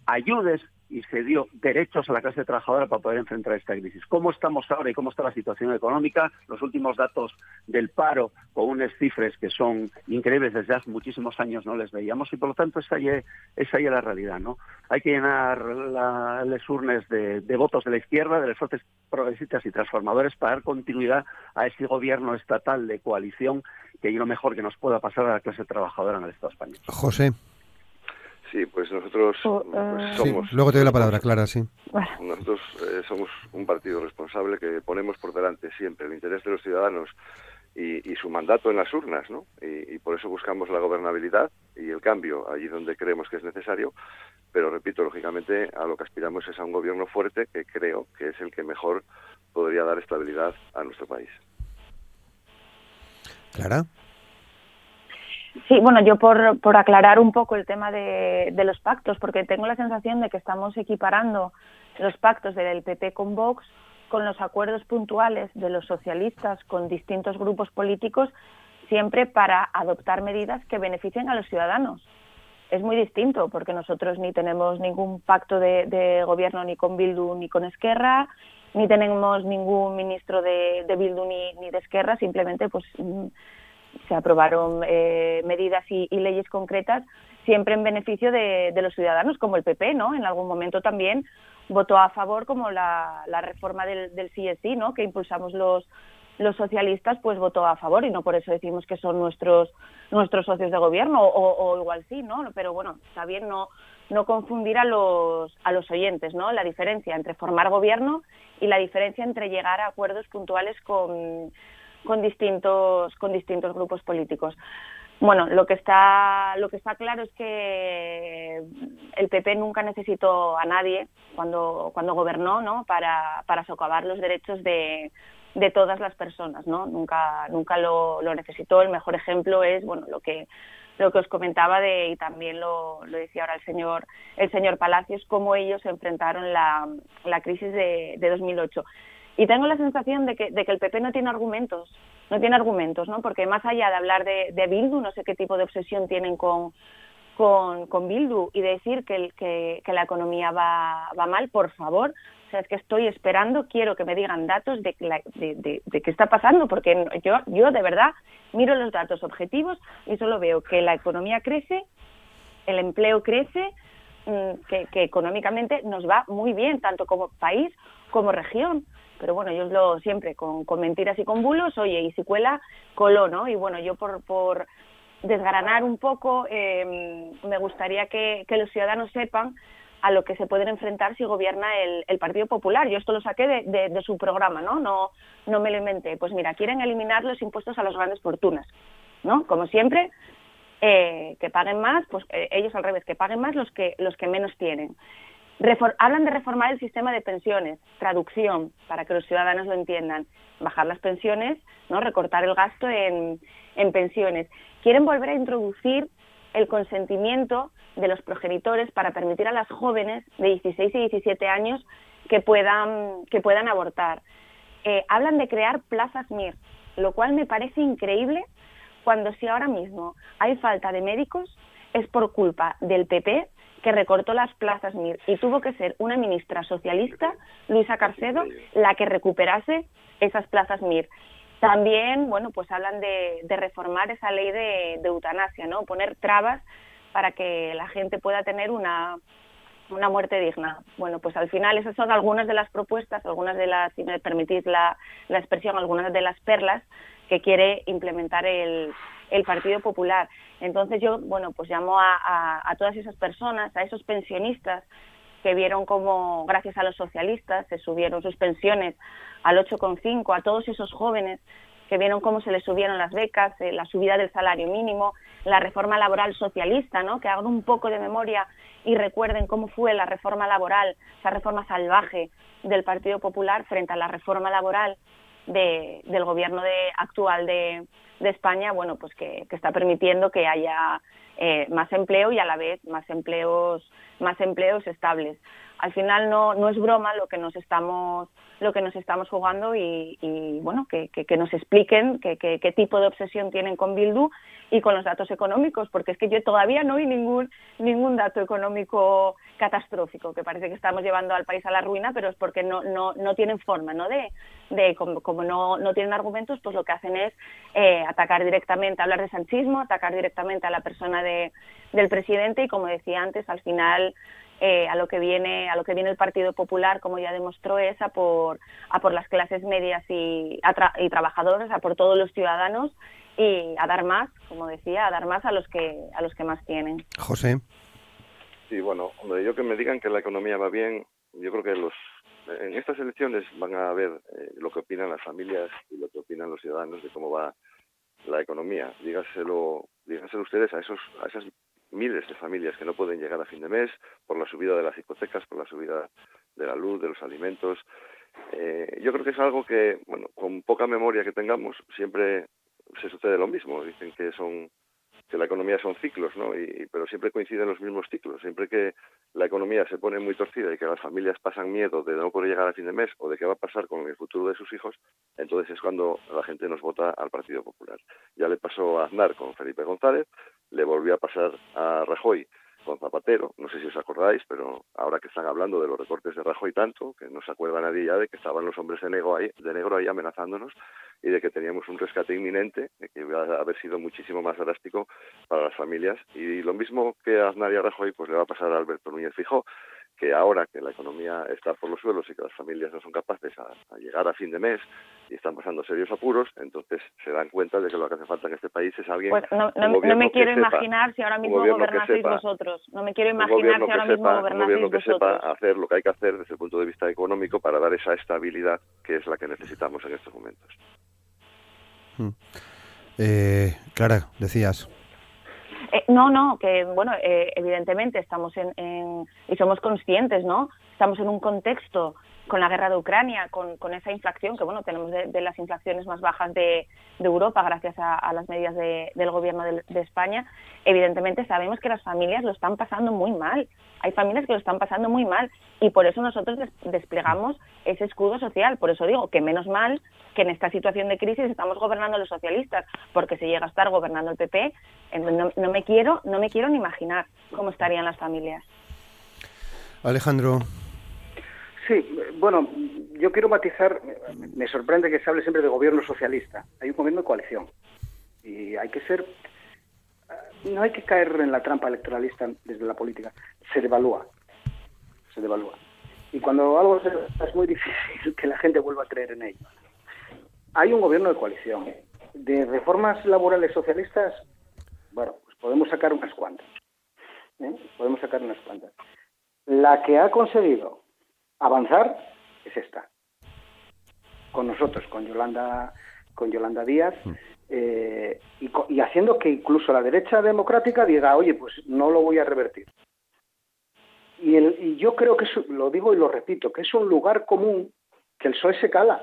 ayudes y se dio derechos a la clase trabajadora para poder enfrentar esta crisis. ¿Cómo estamos ahora y cómo está la situación económica? Los últimos datos del paro con unas cifras que son increíbles desde hace muchísimos años no les veíamos y por lo tanto esa ya es la realidad. ¿no? Hay que llenar las urnas de, votos de la izquierda, de las fuerzas progresistas y transformadores para dar continuidad a ese gobierno estatal de coalición que es lo mejor que nos pueda pasar a la clase trabajadora en el Estado español. José. Sí, pues nosotros oh, pues ah. somos... luego te doy la palabra, Clara, sí. Nosotros eh, somos un partido responsable que ponemos por delante siempre el interés de los ciudadanos y, su mandato en las urnas, ¿no? Y, por eso buscamos la gobernabilidad y el cambio allí donde creemos que es necesario, pero repito, lógicamente a lo que aspiramos es a un gobierno fuerte que creo que es el que mejor podría dar estabilidad a nuestro país. Clara. Sí, bueno, yo por, por aclarar un poco el tema de, de, los pactos, porque tengo la sensación de que estamos equiparando los pactos del PP con Vox con los acuerdos puntuales de los socialistas con distintos grupos políticos, siempre para adoptar medidas que beneficien a los ciudadanos. Es muy distinto, porque nosotros ni tenemos ningún pacto de, de gobierno ni con Bildu ni con Esquerra, ni tenemos ningún ministro de, de Bildu ni, ni, de Esquerra, simplemente pues mm, se aprobaron eh, medidas y, y, leyes concretas siempre en beneficio de, los ciudadanos, como el PP, ¿no? En algún momento también votó a favor como la, la reforma del, del CSI, ¿no? Que impulsamos los, los socialistas pues votó a favor y no por eso decimos que son nuestros nuestros socios de gobierno o, igual sí no pero bueno está bien no no confundir a los a los oyentes no la diferencia entre formar gobierno y la diferencia entre llegar a acuerdos puntuales con con distintos con distintos grupos políticos bueno, lo que está lo que está claro es que el PP nunca necesitó a nadie cuando cuando gobernó, ¿no? Para para socavar los derechos de, de todas las personas, ¿no? Nunca nunca lo, lo necesitó. El mejor ejemplo es, bueno, lo que lo que os comentaba de y también lo, lo decía ahora el señor el señor Palacios cómo ellos enfrentaron la, la crisis de, de 2008 y tengo la sensación de que, de que el PP no tiene argumentos, no tiene argumentos, ¿no? Porque más allá de hablar de, Bildu, no sé qué tipo de obsesión tienen con, con, con Bildu y decir que, que, que la economía va, va mal, por favor, o sea, es que estoy esperando, quiero que me digan datos de, de, de, de, qué está pasando, porque yo, yo de verdad miro los datos objetivos y solo veo que la economía crece, el empleo crece, que, que económicamente nos va muy bien, tanto como país como región pero bueno, ellos lo siempre con, con mentiras y con bulos, oye, y si cuela, coló, ¿no? Y bueno, yo por, por desgranar un poco, eh, me gustaría que, que, los ciudadanos sepan a lo que se pueden enfrentar si gobierna el, el Partido Popular. Yo esto lo saqué de, de, de, su programa, ¿no? ¿no? No me lo inventé. Pues mira, quieren eliminar los impuestos a las grandes fortunas, ¿no? Como siempre, eh, que paguen más, pues eh, ellos al revés, que paguen más los que, los que menos tienen hablan de reformar el sistema de pensiones, traducción, para que los ciudadanos lo entiendan, bajar las pensiones, no recortar el gasto en, en pensiones. Quieren volver a introducir el consentimiento de los progenitores para permitir a las jóvenes de 16 y 17 años que puedan, que puedan abortar. Eh, hablan de crear plazas MIR, lo cual me parece increíble cuando si ahora mismo hay falta de médicos es por culpa del PP que recortó las plazas MIR y tuvo que ser una ministra socialista, Luisa Carcedo, la que recuperase esas plazas MIR. También, bueno, pues hablan de, de reformar esa ley de, de, eutanasia, ¿no? Poner trabas para que la gente pueda tener una, una muerte digna. Bueno, pues al final esas son algunas de las propuestas, algunas de las, si me permitís la, la expresión, algunas de las perlas que quiere implementar el, el Partido Popular. Entonces yo, bueno, pues llamo a, a, a todas esas personas, a esos pensionistas que vieron como, gracias a los socialistas, se subieron sus pensiones al 8,5, a todos esos jóvenes que vieron cómo se les subieron las becas, eh, la subida del salario mínimo, la reforma laboral socialista, ¿no? que hagan un poco de memoria y recuerden cómo fue la reforma laboral, esa reforma salvaje del Partido Popular frente a la reforma laboral de, del gobierno de, actual de, España, bueno, pues que, que está permitiendo que haya eh, más empleo y a la vez más empleos, más empleos estables. Al final no, no es broma lo que nos estamos lo que nos estamos jugando y, y bueno, que, que, que, nos expliquen qué tipo de obsesión tienen con Bildu y con los datos económicos, porque es que yo todavía no hay ningún, ningún dato económico catastrófico, que parece que estamos llevando al país a la ruina, pero es porque no, no, no tienen forma, ¿no? De, de como, como no, no tienen argumentos, pues lo que hacen es eh, atacar directamente, hablar de sanchismo, atacar directamente a la persona de, del presidente y, como decía antes, al final eh, a lo que viene a lo que viene el Partido Popular como ya demostró es a por a por las clases medias y, a tra y trabajadoras a por todos los ciudadanos y a dar más como decía a dar más a los que a los que más tienen. José. Sí bueno hombre yo que me digan que la economía va bien yo creo que los en estas elecciones van a ver eh, lo que opinan las familias y lo que opinan los ciudadanos de cómo va la economía. Dígaselo dígaselo ustedes a esos a esas miles de familias que no pueden llegar a fin de mes por la subida de las hipotecas, por la subida de la luz, de los alimentos. Eh, yo creo que es algo que, bueno, con poca memoria que tengamos, siempre se sucede lo mismo. Dicen que son que la economía son ciclos, ¿no? Y, pero siempre coinciden los mismos ciclos. Siempre que la economía se pone muy torcida y que las familias pasan miedo de no poder llegar a fin de mes o de qué va a pasar con el futuro de sus hijos, entonces es cuando la gente nos vota al Partido Popular. Ya le pasó a Aznar con Felipe González, le volvió a pasar a Rajoy con Zapatero, no sé si os acordáis, pero ahora que están hablando de los recortes de Rajoy tanto, que no se acuerda nadie ya de que estaban los hombres de negro ahí, de negro ahí amenazándonos y de que teníamos un rescate inminente, de que iba a haber sido muchísimo más drástico para las familias. Y lo mismo que a Aznar y a Rajoy, pues le va a pasar a Alberto Núñez Fijó, que ahora que la economía está por los suelos y que las familias no son capaces a, a llegar a fin de mes y están pasando serios apuros, entonces se dan cuenta de que lo que hace falta en este país es alguien. Pues no, me quiero imaginar si ahora mismo gobernaseis vosotros. No me quiero imaginar si ahora mismo gobernaseis Un gobierno que sepa hacer lo que hay que hacer desde el punto de vista económico para dar esa estabilidad que es la que necesitamos en estos momentos. Hmm. Eh, Clara, decías. Eh, no, no, que bueno, eh, evidentemente estamos en, y somos conscientes, ¿no? Estamos en un contexto con la guerra de Ucrania, con, con esa inflación, que bueno, tenemos de, las inflaciones más bajas de, Europa gracias a, las medidas del gobierno de, España, evidentemente sabemos que las familias lo están pasando muy mal. Hay familias que lo están pasando muy mal y por eso nosotros desplegamos ese escudo social. Por eso digo que menos mal que en esta situación de crisis estamos gobernando los socialistas, porque si llega a estar gobernando el PP, no, no me quiero, no me quiero ni imaginar cómo estarían las familias. Alejandro, Sí, bueno, yo quiero matizar, me sorprende que se hable siempre de gobierno socialista. Hay un gobierno de coalición y hay que ser, no hay que caer en la trampa electoralista desde la política, se devalúa, se devalúa. Y cuando algo se, es muy difícil que la gente vuelva a creer en ello. Hay un gobierno de coalición. De reformas laborales socialistas, bueno, pues podemos sacar unas cuantas. ¿eh? Podemos sacar unas cuantas. La que ha conseguido avanzar es esta. Con nosotros, con Yolanda, con Yolanda Díaz, mm. eh, y, haciendo que incluso la derecha democrática diga, oye, pues no lo voy a revertir. Y, el, yo creo que, lo digo y lo repito, que es un lugar común que el PSOE se cala.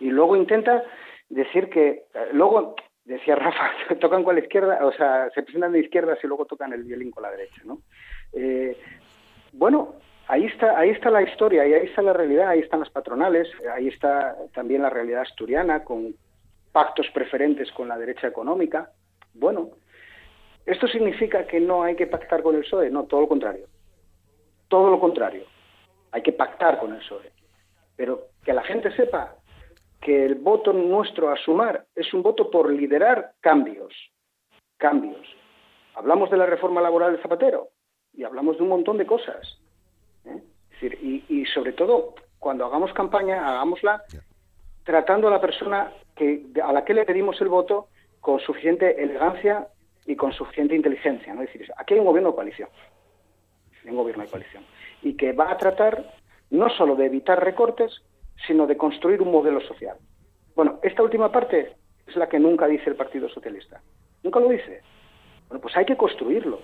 Y luego intenta decir que, eh, luego, decía Rafa, tocan con la izquierda, o sea, se presentan de izquierdas y luego tocan el violín con la derecha, ¿no? Eh, bueno, Ahí está, ahí está la historia y ahí está la realidad, ahí están las patronales, ahí está también la realidad asturiana con pactos preferentes con la derecha económica. Bueno, ¿esto significa que no hay que pactar con el PSOE? No, todo lo contrario. Todo lo contrario. Hay que pactar con el PSOE. Pero que la gente sepa que el voto nuestro a sumar es un voto por liderar cambios. Cambios. Hablamos de la reforma laboral de Zapatero y hablamos de un montón de cosas y, sobre todo, cuando hagamos campaña, hagámosla tratando a la persona que, a la que le pedimos el voto con suficiente elegancia y con suficiente inteligencia. ¿no? Es decir, aquí hay un gobierno de coalición, un gobierno de coalición, y que va a tratar no solo de evitar recortes, sino de construir un modelo social. Bueno, esta última parte es la que nunca dice el Partido Socialista. Nunca lo dice. Bueno, pues hay que construirlo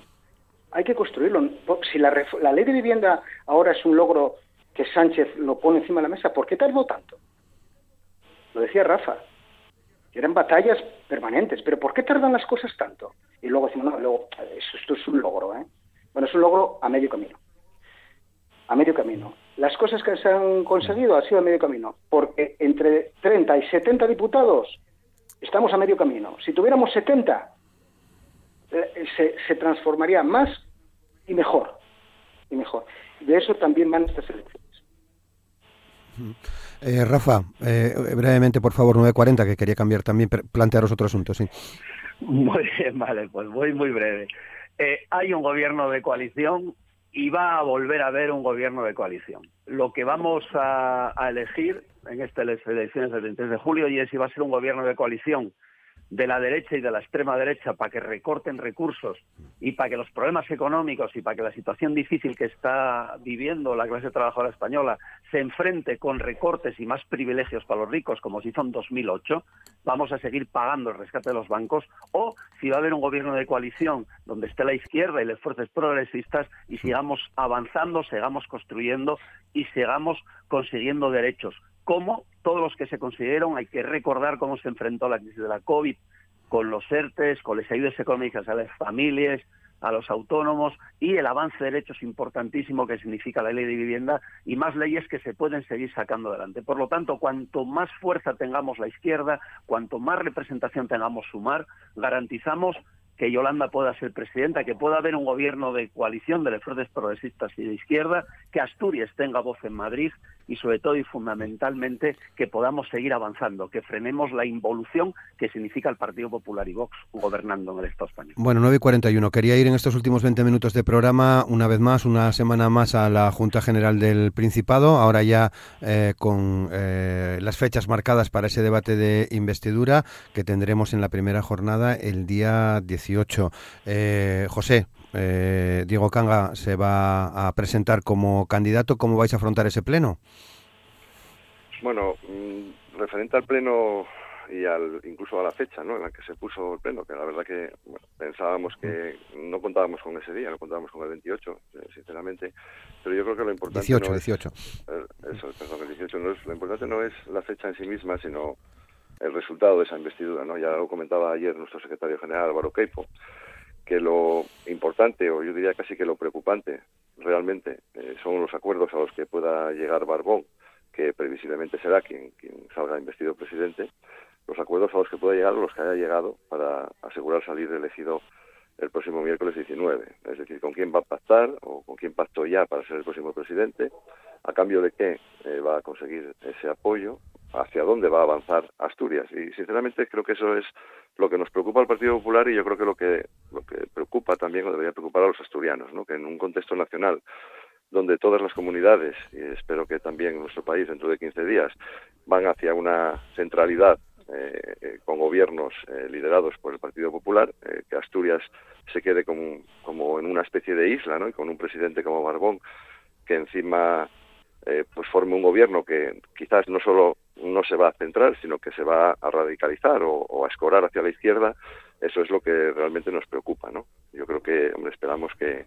hay que construirlo. Si la, ley de vivienda ahora es un logro que Sánchez lo pone encima de la mesa, ¿por qué tardó tanto? Lo decía Rafa. Eran batallas permanentes, pero ¿por qué tardan las cosas tanto? Y luego decimos, no, luego, esto es un logro, ¿eh? Bueno, es un logro a medio camino. A medio camino. Las cosas que se han conseguido han sido a medio camino, porque entre 30 y 70 diputados estamos a medio camino. Si tuviéramos 70, eh, se, se, transformaría más y mejor. Y mejor. De eso también van estas elecciones. Eh, Rafa, eh, brevemente, por favor, 9.40, que quería cambiar también, plantearos otro asunto, sí. Muy bien, vale, pues voy muy breve. hay un gobierno de coalición y va a volver a haber un gobierno de coalición. Lo que vamos a, a elegir en estas elecciones del 23 de julio y es si va a ser un gobierno de coalición de la derecha y de la extrema derecha para que recorten recursos y para que los problemas económicos y para que la situación difícil que está viviendo la clase trabajadora española se enfrente con recortes y más privilegios para los ricos, como se hizo en 2008, vamos a seguir pagando el rescate de los bancos, o si va a haber un gobierno de coalición donde esté la izquierda y las fuerzas progresistas y sigamos avanzando, sigamos construyendo y sigamos consiguiendo derechos como todos los que se consiguieron, hay que recordar cómo se enfrentó la crisis de la COVID con los ERTES, con las ayudas económicas a las familias, a los autónomos y el avance de derechos importantísimo que significa la ley de vivienda y más leyes que se pueden seguir sacando adelante. Por lo tanto, cuanto más fuerza tengamos la izquierda, cuanto más representación tengamos sumar, garantizamos que Yolanda pueda ser presidenta, que pueda haber un gobierno de coalición de fuerzas progresistas y de izquierda, que Asturias tenga voz en Madrid y sobre todo y fundamentalmente que podamos seguir avanzando, que frenemos la involución que significa el Partido Popular y Vox gobernando en el Estado español. Bueno, 9 y 41. Quería ir en estos últimos 20 minutos de programa una vez más, una semana más a la Junta General del Principado, ahora ya eh, con eh, las fechas marcadas para ese debate de investidura que tendremos en la primera jornada el día 18. Eh, José, eh, Diego Canga se va a presentar como candidato. ¿Cómo vais a afrontar ese pleno? Bueno, mm, referente al pleno y al, incluso a la fecha ¿no? en la que se puso el pleno, que la verdad que pensábamos que no contábamos con ese día, no contábamos con el 28, eh, sinceramente, pero yo creo que lo importante 18, no 18. Es, eso, perdón, el 18 no es, lo importante no es la fecha en sí misma, sino el resultado de esa investidura, ¿no? Ya lo comentaba ayer nuestro secretario general Álvaro Queipo, que lo importante, o yo diría casi que lo preocupante, realmente, eh, son los acuerdos a los que pueda llegar Barbón, que previsiblemente será quien, quien salga investido presidente, los acuerdos a los que pueda llegar, los que haya llegado, para asegurar salir elegido el próximo miércoles 19. Es decir, con quién va a pactar o con quién pactó ya para ser el próximo presidente, a cambio de qué eh, va a conseguir ese apoyo, hacia dónde va a avanzar Asturias. Y sinceramente creo que eso es lo que nos preocupa al Partido Popular y yo creo que lo que lo que preocupa también o debería preocupar a los asturianos, ¿no? que en un contexto nacional donde todas las comunidades, y espero que también nuestro país dentro de 15 días, van hacia una centralidad eh, eh, con gobiernos eh, liderados por el Partido Popular, eh, que Asturias se quede como, como en una especie de isla, ¿no? Y con un presidente como Barbón, que encima eh, pues forme un gobierno que quizás no solo no se va a centrar, sino que se va a radicalizar o, a escorar hacia la izquierda, eso es lo que realmente nos preocupa, ¿no? Yo creo que hombre, esperamos que,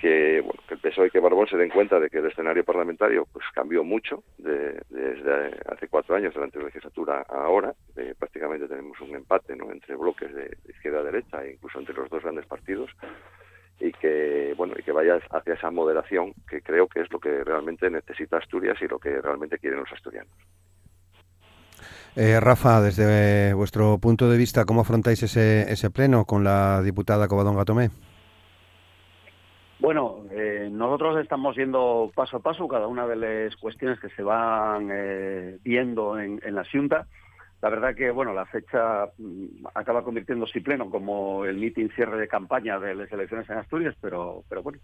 que, bueno, que el PSOE y que Barbón se den cuenta de que el escenario parlamentario pues cambió mucho de, desde hace cuatro años, durante la legislatura, a ahora. Eh, prácticamente tenemos un empate ¿no? entre bloques de, de izquierda a derecha e incluso entre los dos grandes partidos y que bueno y que vaya hacia esa moderación que creo que es lo que realmente necesita Asturias y lo que realmente quieren los asturianos. Eh, Rafa, desde vuestro punto de vista, ¿cómo afrontáis ese, ese pleno con la diputada Covadonga Tomé? Bueno, eh, nosotros estamos yendo paso a paso cada una de las cuestiones que se van eh, viendo en, en, la Junta. La verdad que, bueno, la fecha mm, acaba convirtiéndose pleno como el mitin cierre de campaña de las elecciones en Asturias, pero, pero bueno,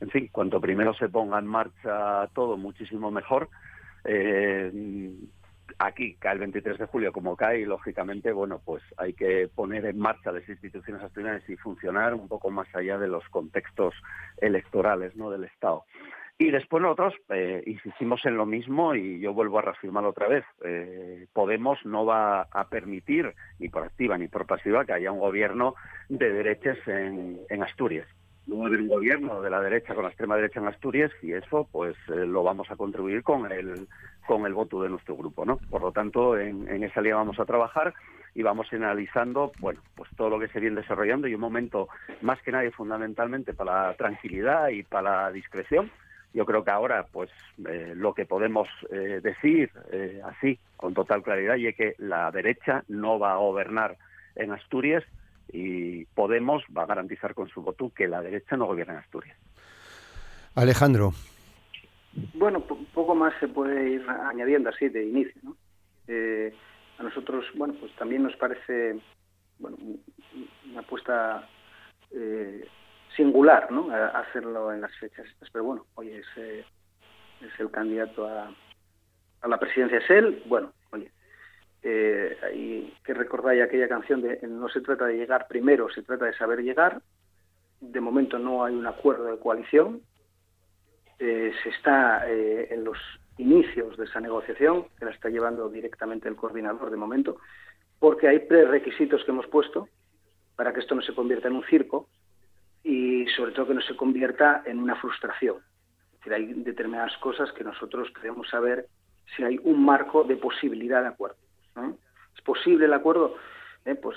en fin, cuanto primero se ponga en marcha todo, muchísimo mejor. Eh, aquí cae el 23 de julio como cae y lógicamente bueno pues hay que poner en marcha las instituciones asturianas y funcionar un poco más allá de los contextos electorales no del estado y después nosotros eh, insistimos en lo mismo y yo vuelvo a reafirmar otra vez eh, Podemos no va a permitir ni por activa ni por pasiva que haya un gobierno de derechas en, en Asturias. No va a haber un gobierno de la derecha con la extrema derecha en Asturias y eso pues eh, lo vamos a contribuir con el con el voto de nuestro grupo no por lo tanto en, en esa línea vamos a trabajar y vamos analizando bueno pues todo lo que se viene desarrollando y un momento más que nadie fundamentalmente para la tranquilidad y para la discreción yo creo que ahora pues eh, lo que podemos eh, decir eh, así con total claridad y es que la derecha no va a gobernar en Asturias y Podemos va a garantizar con su voto que la derecha no gobierna en Asturias. Alejandro. Bueno, poco más se puede ir añadiendo así de inicio. ¿no? Eh, a nosotros, bueno, pues también nos parece bueno, una apuesta eh, singular, ¿no? Hacerlo en las fechas estas. Pero bueno, oye, es, eh, es el candidato a, a la presidencia, es él. Bueno, oye, eh, hay que recordar aquella canción de no se trata de llegar primero, se trata de saber llegar. De momento no hay un acuerdo de coalición. Eh, se está eh, en los inicios de esa negociación, que la está llevando directamente el coordinador de momento, porque hay prerequisitos que hemos puesto para que esto no se convierta en un circo y sobre todo que no se convierta en una frustración. Es hay determinadas cosas que nosotros queremos saber si hay un marco de posibilidad de acuerdo. ¿Es posible el acuerdo? Eh, pues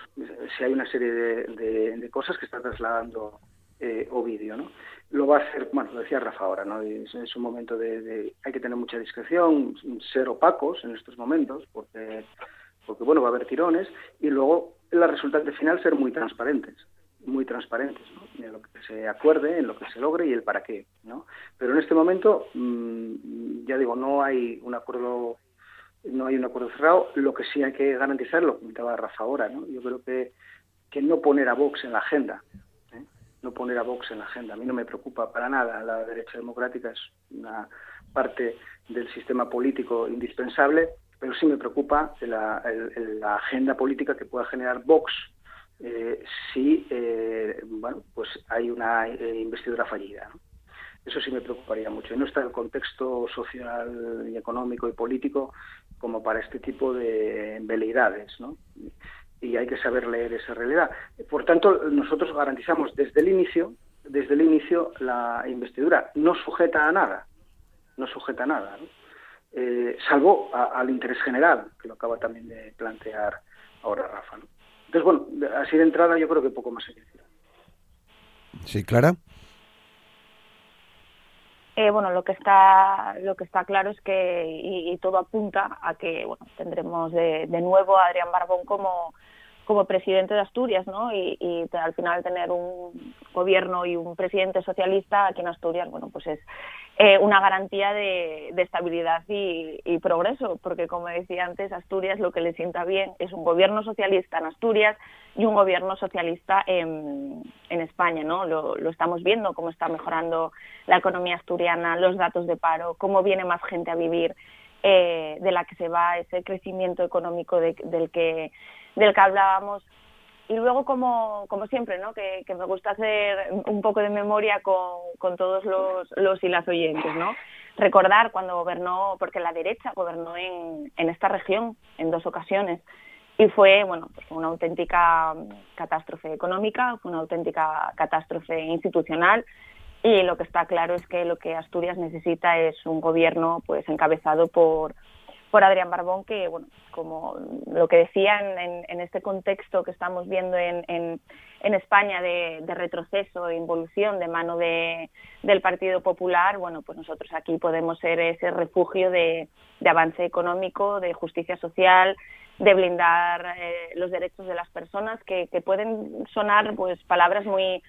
si hay una serie de, cosas que está trasladando eh, Ovidio, ¿no? Lo va a hacer, bueno, lo decía Rafa ahora, ¿no? Es, es un momento de, de, hay que tener mucha discreción, ser opacos en estos momentos, porque, porque bueno, va a haber tirones, y luego la resultante final ser muy transparentes. Muy transparentes, en lo que se acuerde, en lo que se logre y el para qué. ¿no? Pero en este momento, mm, ya digo, no hay un acuerdo no hay un acuerdo cerrado. Lo que sí hay que garantizar, lo comentaba Rafa ahora, ¿no? yo creo que, que no poner a Vox en la agenda, ¿eh? no poner a Vox en la agenda. A mí no me preocupa para nada. La derecha democrática es una parte del sistema político indispensable, pero sí me preocupa la, la agenda política que pueda generar Vox eh, si eh, bueno, pues hay una eh, investidura fallida. Eso sí me preocuparía mucho. Y no está el contexto social y económico y político como para este tipo de veleidades. ¿no? Y hay que saber leer esa realidad. Por tanto, nosotros garantizamos desde el inicio, desde el inicio la investidura no sujeta a nada, no sujeta a nada, eh, salvo al interés general, que lo acaba también de plantear ahora Rafa. ¿no? Entonces, bueno, así de entrada yo creo que poco más hay que decir. Sí, Clara. Eh, bueno, lo que está lo que está claro es que y, todo apunta a que bueno tendremos de, de nuevo a Adrián Barbón como como presidente de Asturias, ¿no? Y, al final tener un gobierno y un presidente socialista aquí en Asturias, bueno, pues es eh, una garantía de, estabilidad y, progreso, porque como decía antes, Asturias lo que le sienta bien es un gobierno socialista en Asturias y un gobierno socialista en, España, ¿no? Lo, estamos viendo, cómo está mejorando la economía asturiana, los datos de paro, cómo viene más gente a vivir, eh, de la que se va ese crecimiento económico del que del que hablábamos. Y luego, como, como siempre, ¿no? Que, que me gusta hacer un poco de memoria con, con todos los, los y las oyentes, ¿no? Recordar cuando gobernó, porque la derecha gobernó en, en esta región en dos ocasiones, y fue bueno pues una auténtica catástrofe económica, fue una auténtica catástrofe institucional y lo que está claro es que lo que Asturias necesita es un gobierno pues encabezado por por Adrián Barbón, que, bueno, como lo que decían en, este contexto que estamos viendo en, en, España de, retroceso e involución de mano de, del Partido Popular, bueno, pues nosotros aquí podemos ser ese refugio de, avance económico, de justicia social, de blindar eh, los derechos de las personas, que, que pueden sonar pues palabras muy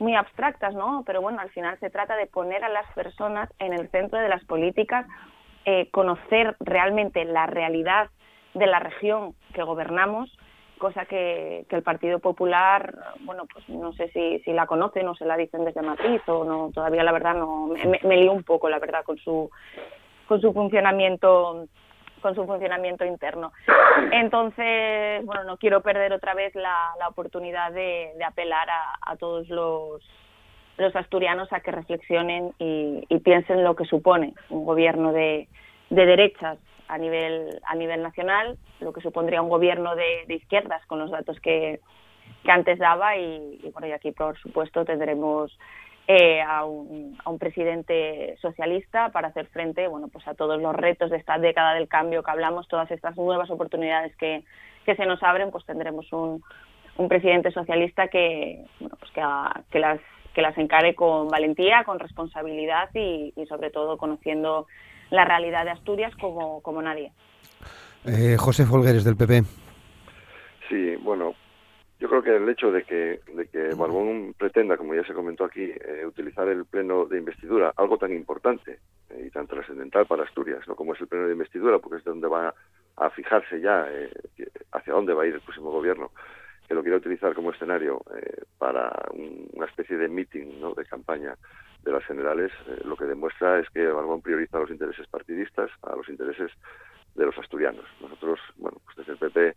muy abstractas, ¿no? Pero bueno, al final se trata de poner a las personas en el centro de las políticas eh, conocer realmente la realidad de la región que gobernamos, cosa que, el Partido Popular, bueno, pues no sé si, la conocen o se la dicen desde Madrid o no, todavía la verdad no, me, me lío un poco la verdad con su, con su funcionamiento con su funcionamiento interno. Entonces, bueno, no quiero perder otra vez la, la oportunidad de, de apelar a, a todos los, los asturianos a que reflexionen y, piensen lo que supone un gobierno de, derechas a nivel a nivel nacional, lo que supondría un gobierno de, izquierdas con los datos que, antes daba. Y, y, bueno, y aquí por supuesto tendremos eh, a, un, a un presidente socialista para hacer frente bueno pues a todos los retos de esta década del cambio que hablamos, todas estas nuevas oportunidades que, que se nos abren, pues tendremos un, un presidente socialista que bueno pues que, que las que las encare con valentía, con responsabilidad y, sobre todo conociendo la realidad de Asturias como, como nadie. Eh, José Folgueres del PP. Sí, bueno, yo creo que el hecho de que, de que Barbón pretenda, como ya se comentó aquí, eh, utilizar el pleno de investidura, algo tan importante eh, y tan trascendental para Asturias, no como es el pleno de investidura, porque es donde va a fijarse ya hacia dónde va a ir el próximo gobierno, que lo quiere utilizar como escenario eh, para una especie de meeting de campaña de las generales, eh, lo que demuestra es que Barbón prioriza los intereses partidistas a los intereses de los asturianos. Nosotros, bueno, pues desde el PP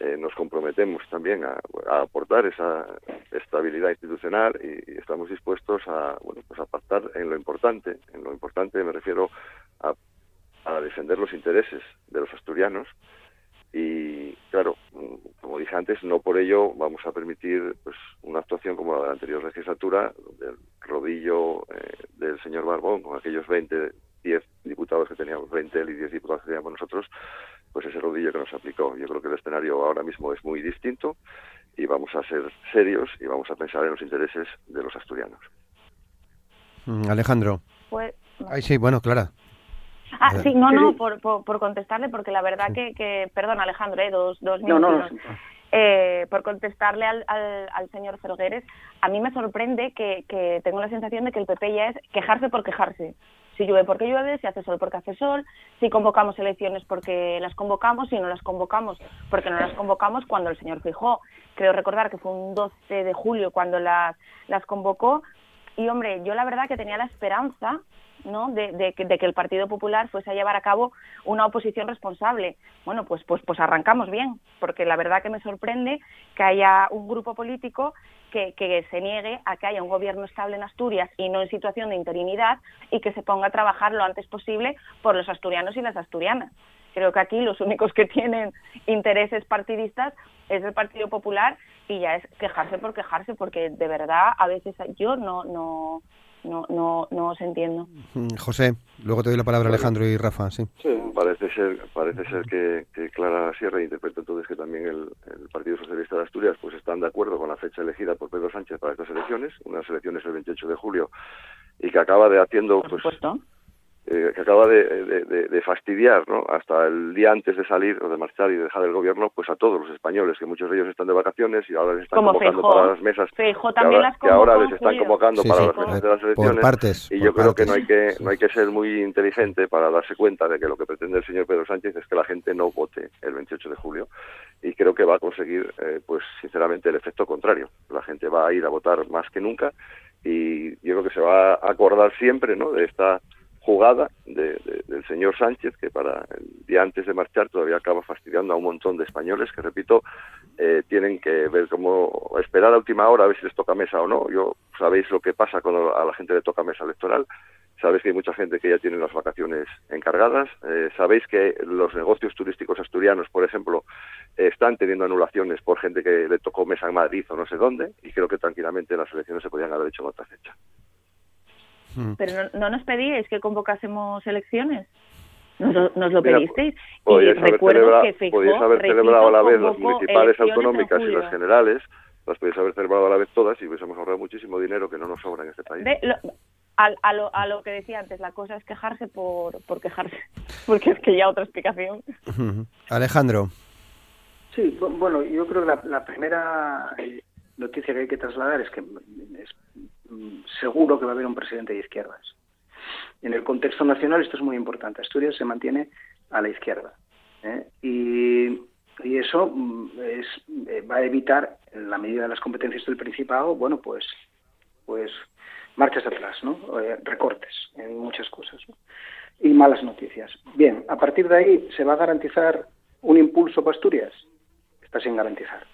eh, nos comprometemos también a, aportar esa estabilidad institucional y, estamos dispuestos a, bueno, pues a pactar en lo importante. En lo importante me refiero a, a defender los intereses de los asturianos y claro, como dije antes, no por ello vamos a permitir pues una actuación como la de la anterior legislatura, del rodillo eh, del señor Barbón, con aquellos 20, 10 diputados que teníamos, 20 él y 10 diputados que teníamos nosotros, pues ese rodillo que nos aplicó. Yo creo que el escenario ahora mismo es muy distinto y vamos a ser serios y vamos a pensar en los intereses de los asturianos. Mm, Alejandro. Pues, Ay, sí, bueno, Clara. Ah, sí, no, no, por, por, contestarle, porque la verdad que, que perdón Alejandro, eh, dos, dos minutos. eh, por contestarle al, al, señor Felgueres, a mí me sorprende que, que tengo la sensación de que el PP ya es quejarse por quejarse. Si llueve porque llueve, si hace sol porque hace sol, si convocamos elecciones porque las convocamos, si no las convocamos porque no las convocamos cuando el señor Fijó, creo recordar que fue un 12 de julio cuando las, las convocó, y hombre, yo la verdad que tenía la esperanza ¿no? De, que, el Partido Popular fuese a llevar a cabo una oposición responsable. Bueno, pues, pues, pues arrancamos bien, porque la verdad que me sorprende que haya un grupo político que, que, se niegue a que haya un gobierno estable en Asturias y no en situación de interinidad y que se ponga a trabajar lo antes posible por los asturianos y las asturianas. Creo que aquí los únicos que tienen intereses partidistas es el Partido Popular y ya es quejarse por quejarse, porque de verdad a veces yo no, no, no, no, no os entiendo. Mm, José, luego te doy la palabra a Alejandro y Rafa, sí. parece ser, parece ser que, Clara Sierra interpreta entonces que también el, Partido Socialista de Asturias pues están de acuerdo con la fecha elegida por Pedro Sánchez para estas elecciones, unas elecciones el 28 de julio, y que acaba de haciendo pues, eh, que acaba de, fastidiar ¿no? hasta el día antes de salir o de marchar y dejar el gobierno pues a todos los españoles que muchos de ellos están de vacaciones y ahora les están convocando para las mesas que, ahora, les están convocando para las mesas de las elecciones. y yo creo que no hay que no hay que ser muy inteligente para darse cuenta de que lo que pretende el señor Pedro Sánchez es que la gente no vote el 28 de julio. Y creo que va a conseguir eh, pues sinceramente el efecto contrario. La gente va a ir a votar más que nunca y yo creo que se va a acordar siempre no de esta jugada de, del señor Sánchez, que para el día antes de marchar todavía acaba fastidiando a un montón de españoles que, repito, eh, tienen que ver cómo esperar a última hora a ver si les toca mesa o no. Yo sabéis lo que pasa cuando a la gente le toca mesa electoral. Sabéis que hay mucha gente que ya tiene las vacaciones encargadas. Eh, sabéis que los negocios turísticos asturianos, por ejemplo, están teniendo anulaciones por gente que le tocó mesa en Madrid o no sé dónde. Y creo que tranquilamente las elecciones se podían haber hecho en otra fecha. Mm. Pero no, nos pedíais que convocásemos elecciones. Nos, lo pedisteis. y recuerdo que Feijóo, podíais haber celebrado a la vez las municipales autonómicas y las generales, las podíais haber celebrado a la vez todas y hubiésemos ahorrado muchísimo dinero que no nos sobra en este país. a, lo, a lo que decía antes, la cosa es quejarse por, por quejarse, porque es que ya otra explicación. Alejandro. Sí, bueno, yo creo que la, primera eh, noticia que hay que trasladar es que es seguro que va a haber un presidente de izquierdas. En el contexto nacional esto es muy importante. Asturias se mantiene a la izquierda. ¿eh? Y, eso mm, eh, va a evitar, en la medida de las competencias del Principado, bueno, pues, pues marchas atrás, ¿no? Eh, recortes en muchas cosas. Y malas noticias. Bien, a partir de ahí, ¿se va a garantizar un impulso para Asturias? Está sin garantizar.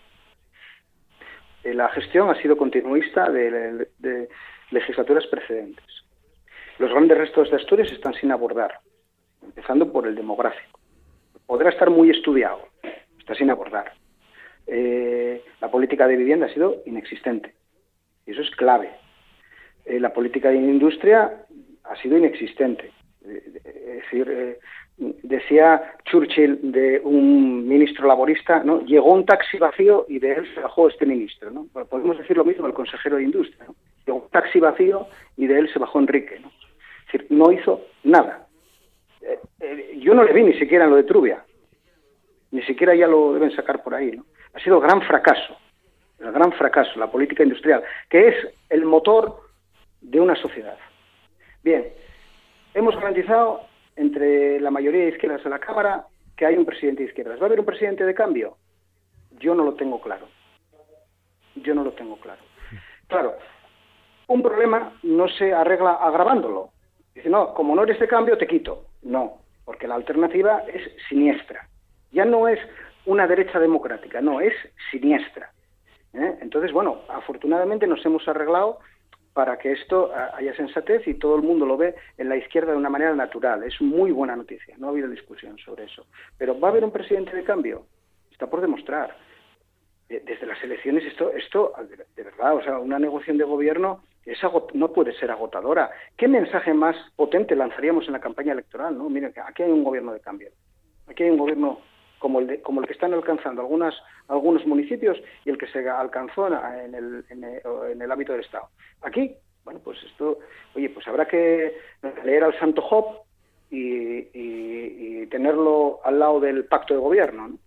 Eh, la gestión ha sido continuista de, legislaturas precedentes. Los grandes restos de Asturias están sin abordar, empezando por el demográfico. Podrá estar muy estudiado, está sin abordar. Eh, la política de vivienda ha sido inexistente, y eso es clave. Eh, la política de industria ha sido inexistente. Es decir, decía Churchill de un ministro laborista, ¿no? Llegó un taxi vacío y de él se bajó este ministro, ¿no? Podemos decir lo mismo del consejero de Industria, Llegó un taxi vacío y de él se bajó Enrique, ¿no? Es decir, no hizo nada. Eh, eh, yo no le vi ni siquiera en lo de Trubia. Ni siquiera ya lo deben sacar por ahí, ¿no? Ha sido gran fracaso, el gran fracaso, la política industrial, que es el motor de una sociedad. Bien, hemos garantizado entre la mayoría de izquierdas en la Cámara que hay un presidente de izquierdas. ¿Va a haber un presidente de cambio? Yo no lo tengo claro. Yo no lo tengo claro. Claro, un problema no se arregla agravándolo. Dice, no, como no eres de cambio, te quito. No, porque la alternativa es siniestra. Ya no es una derecha democrática, no, es siniestra. ¿eh? Entonces, bueno, afortunadamente nos hemos arreglado para que esto haya sensatez y todo el mundo lo ve en la izquierda de una manera natural. Es muy buena noticia, no ha habido discusión sobre eso. Pero ¿va a haber un presidente de cambio? Está por demostrar. Desde las elecciones esto, esto de verdad, o sea, una negociación de gobierno es no puede ser agotadora. ¿Qué mensaje más potente lanzaríamos en la campaña electoral? ¿no? Miren, aquí hay un gobierno de cambio. Aquí hay un gobierno como el, como el que están alcanzando algunas, algunos municipios y el que se alcanzó en el, en el, ámbito del Estado. Aquí, bueno, pues esto, oye, pues habrá que leer al Santo Job y, tenerlo al lado del pacto de gobierno,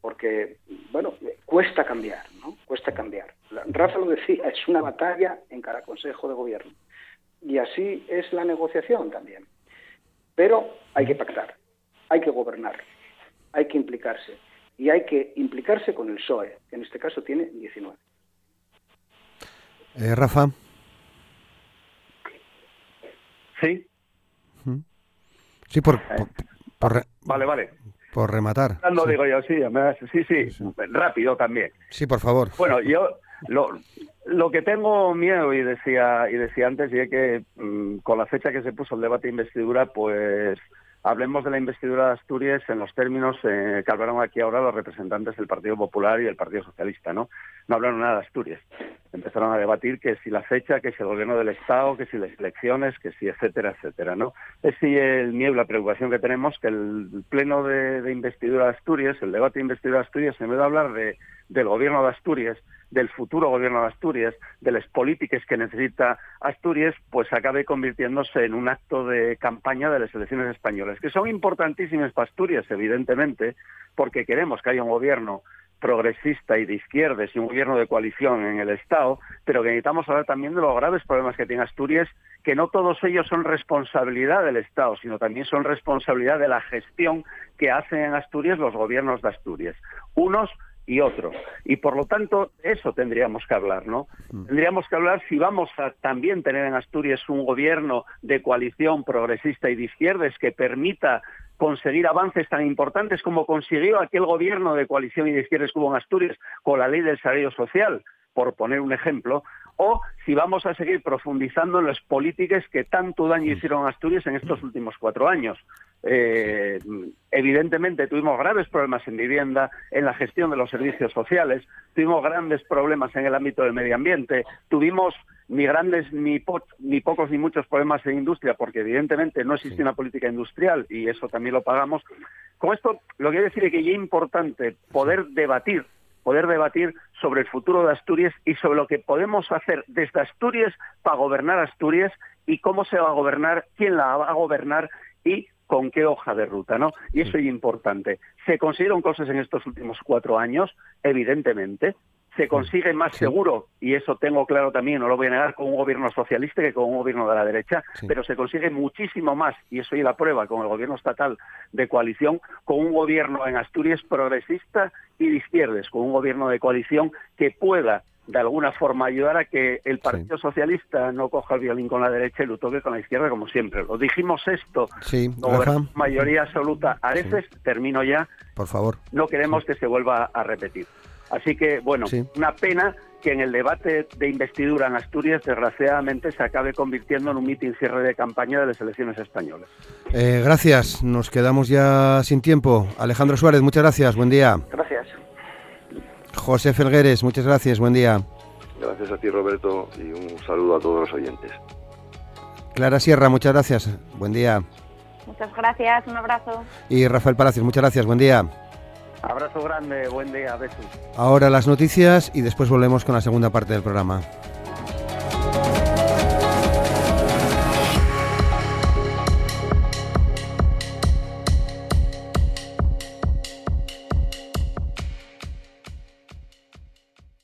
porque, bueno, cuesta cambiar, ¿no? Cuesta cambiar. Rafa lo decía, es una batalla en cada Consejo de Gobierno. Y así es la negociación también. Pero hay que pactar, hay que gobernar, hay que implicarse. Y hay que implicarse con el PSOE, que en este caso tiene 19. Eh, Rafa. Sí. Sí, por, por, vale, vale. Por rematar. No digo yo, sí, sí, sí, rápido también. Sí, por favor. Bueno, yo lo, lo que tengo miedo, y decía, y decía antes, y es que mm, con la fecha que se puso el debate de investidura, pues hablemos de la investidura de Asturias en los términos eh, que hablaron aquí ahora los representantes del Partido Popular y el Partido Socialista, ¿no? No hablaron nada de Asturias. Empezaron a debatir que si la fecha, que si el gobierno del Estado, que si las elecciones, que si etcétera, etcétera, ¿no? Es si el miedo la preocupación que tenemos que el pleno de, investidura de Asturias, el debate de investidura de Asturias, en vez de hablar de, del gobierno de Asturias, del futuro gobierno de Asturias, de las políticas que necesita Asturias, pues acabe convirtiéndose en un acto de campaña de las elecciones españolas, que son importantísimas para Asturias, evidentemente, porque queremos que haya un gobierno progresista y de izquierdas y un gobierno de coalición en el Estado, pero que necesitamos hablar también de los graves problemas que tiene Asturias, que no todos ellos son responsabilidad del Estado, sino también son responsabilidad de la gestión que hacen en Asturias los gobiernos de Asturias. Unos y otros. Y por lo tanto, eso tendríamos que hablar, ¿no? Mm. Tendríamos que hablar si vamos a también tener en Asturias un gobierno de coalición progresista y de izquierdas que permita conseguir avances tan importantes como consiguió aquel gobierno de coalición y de izquierdas que hubo en Asturias con la ley del salario social, por poner un ejemplo, o si vamos a seguir profundizando en las políticas que tanto daño mm. hicieron a Asturias en estos últimos cuatro años. Eh, evidentemente tuvimos graves problemas en vivienda, en la gestión de los servicios sociales, tuvimos grandes problemas en el ámbito del medio ambiente, tuvimos ni grandes ni, ni pocos ni muchos problemas en industria, porque evidentemente no existe una política industrial y eso también lo pagamos. Con esto lo que quiero decir es que es importante poder debatir poder debatir sobre el futuro de Asturias y sobre lo que podemos hacer desde Asturias para gobernar Asturias y cómo se va a gobernar, quién la va a gobernar y con qué hoja de ruta, ¿no? Y eso es importante. Se consiguieron cosas en estos últimos cuatro años, evidentemente. Se consigue más seguro, y eso tengo claro también, no lo voy a negar, con un gobierno socialista que con un gobierno de la derecha, pero se consigue muchísimo más, y eso es la prueba, con el gobierno estatal de coalición, con un gobierno en Asturias progresista y de izquierdas, con un gobierno de coalición que pueda de alguna forma ayudar a que el Partido Socialista no coja el violín con la derecha y lo toque con la izquierda como siempre. Lo dijimos esto, sí, mayoría absoluta. A veces, termino ya, por favor. No queremos que se vuelva a repetir. Así que, bueno, una pena que en el debate de investidura en Asturias, desgraciadamente, se acabe convirtiendo en un mitin cierre de campaña de las elecciones españolas. Eh, gracias, nos quedamos ya sin tiempo. Alejandro Suárez, muchas gracias, buen día. Gracias. José Felgueres, muchas gracias, buen día. Gracias a ti, Roberto, y un saludo a todos los oyentes. Clara Sierra, muchas gracias, buen día. Muchas gracias, un abrazo. Y Rafael Palacios, muchas gracias, buen día. Abrazo grande, buen día, besos. Ahora las noticias y después volvemos con la segunda parte del programa.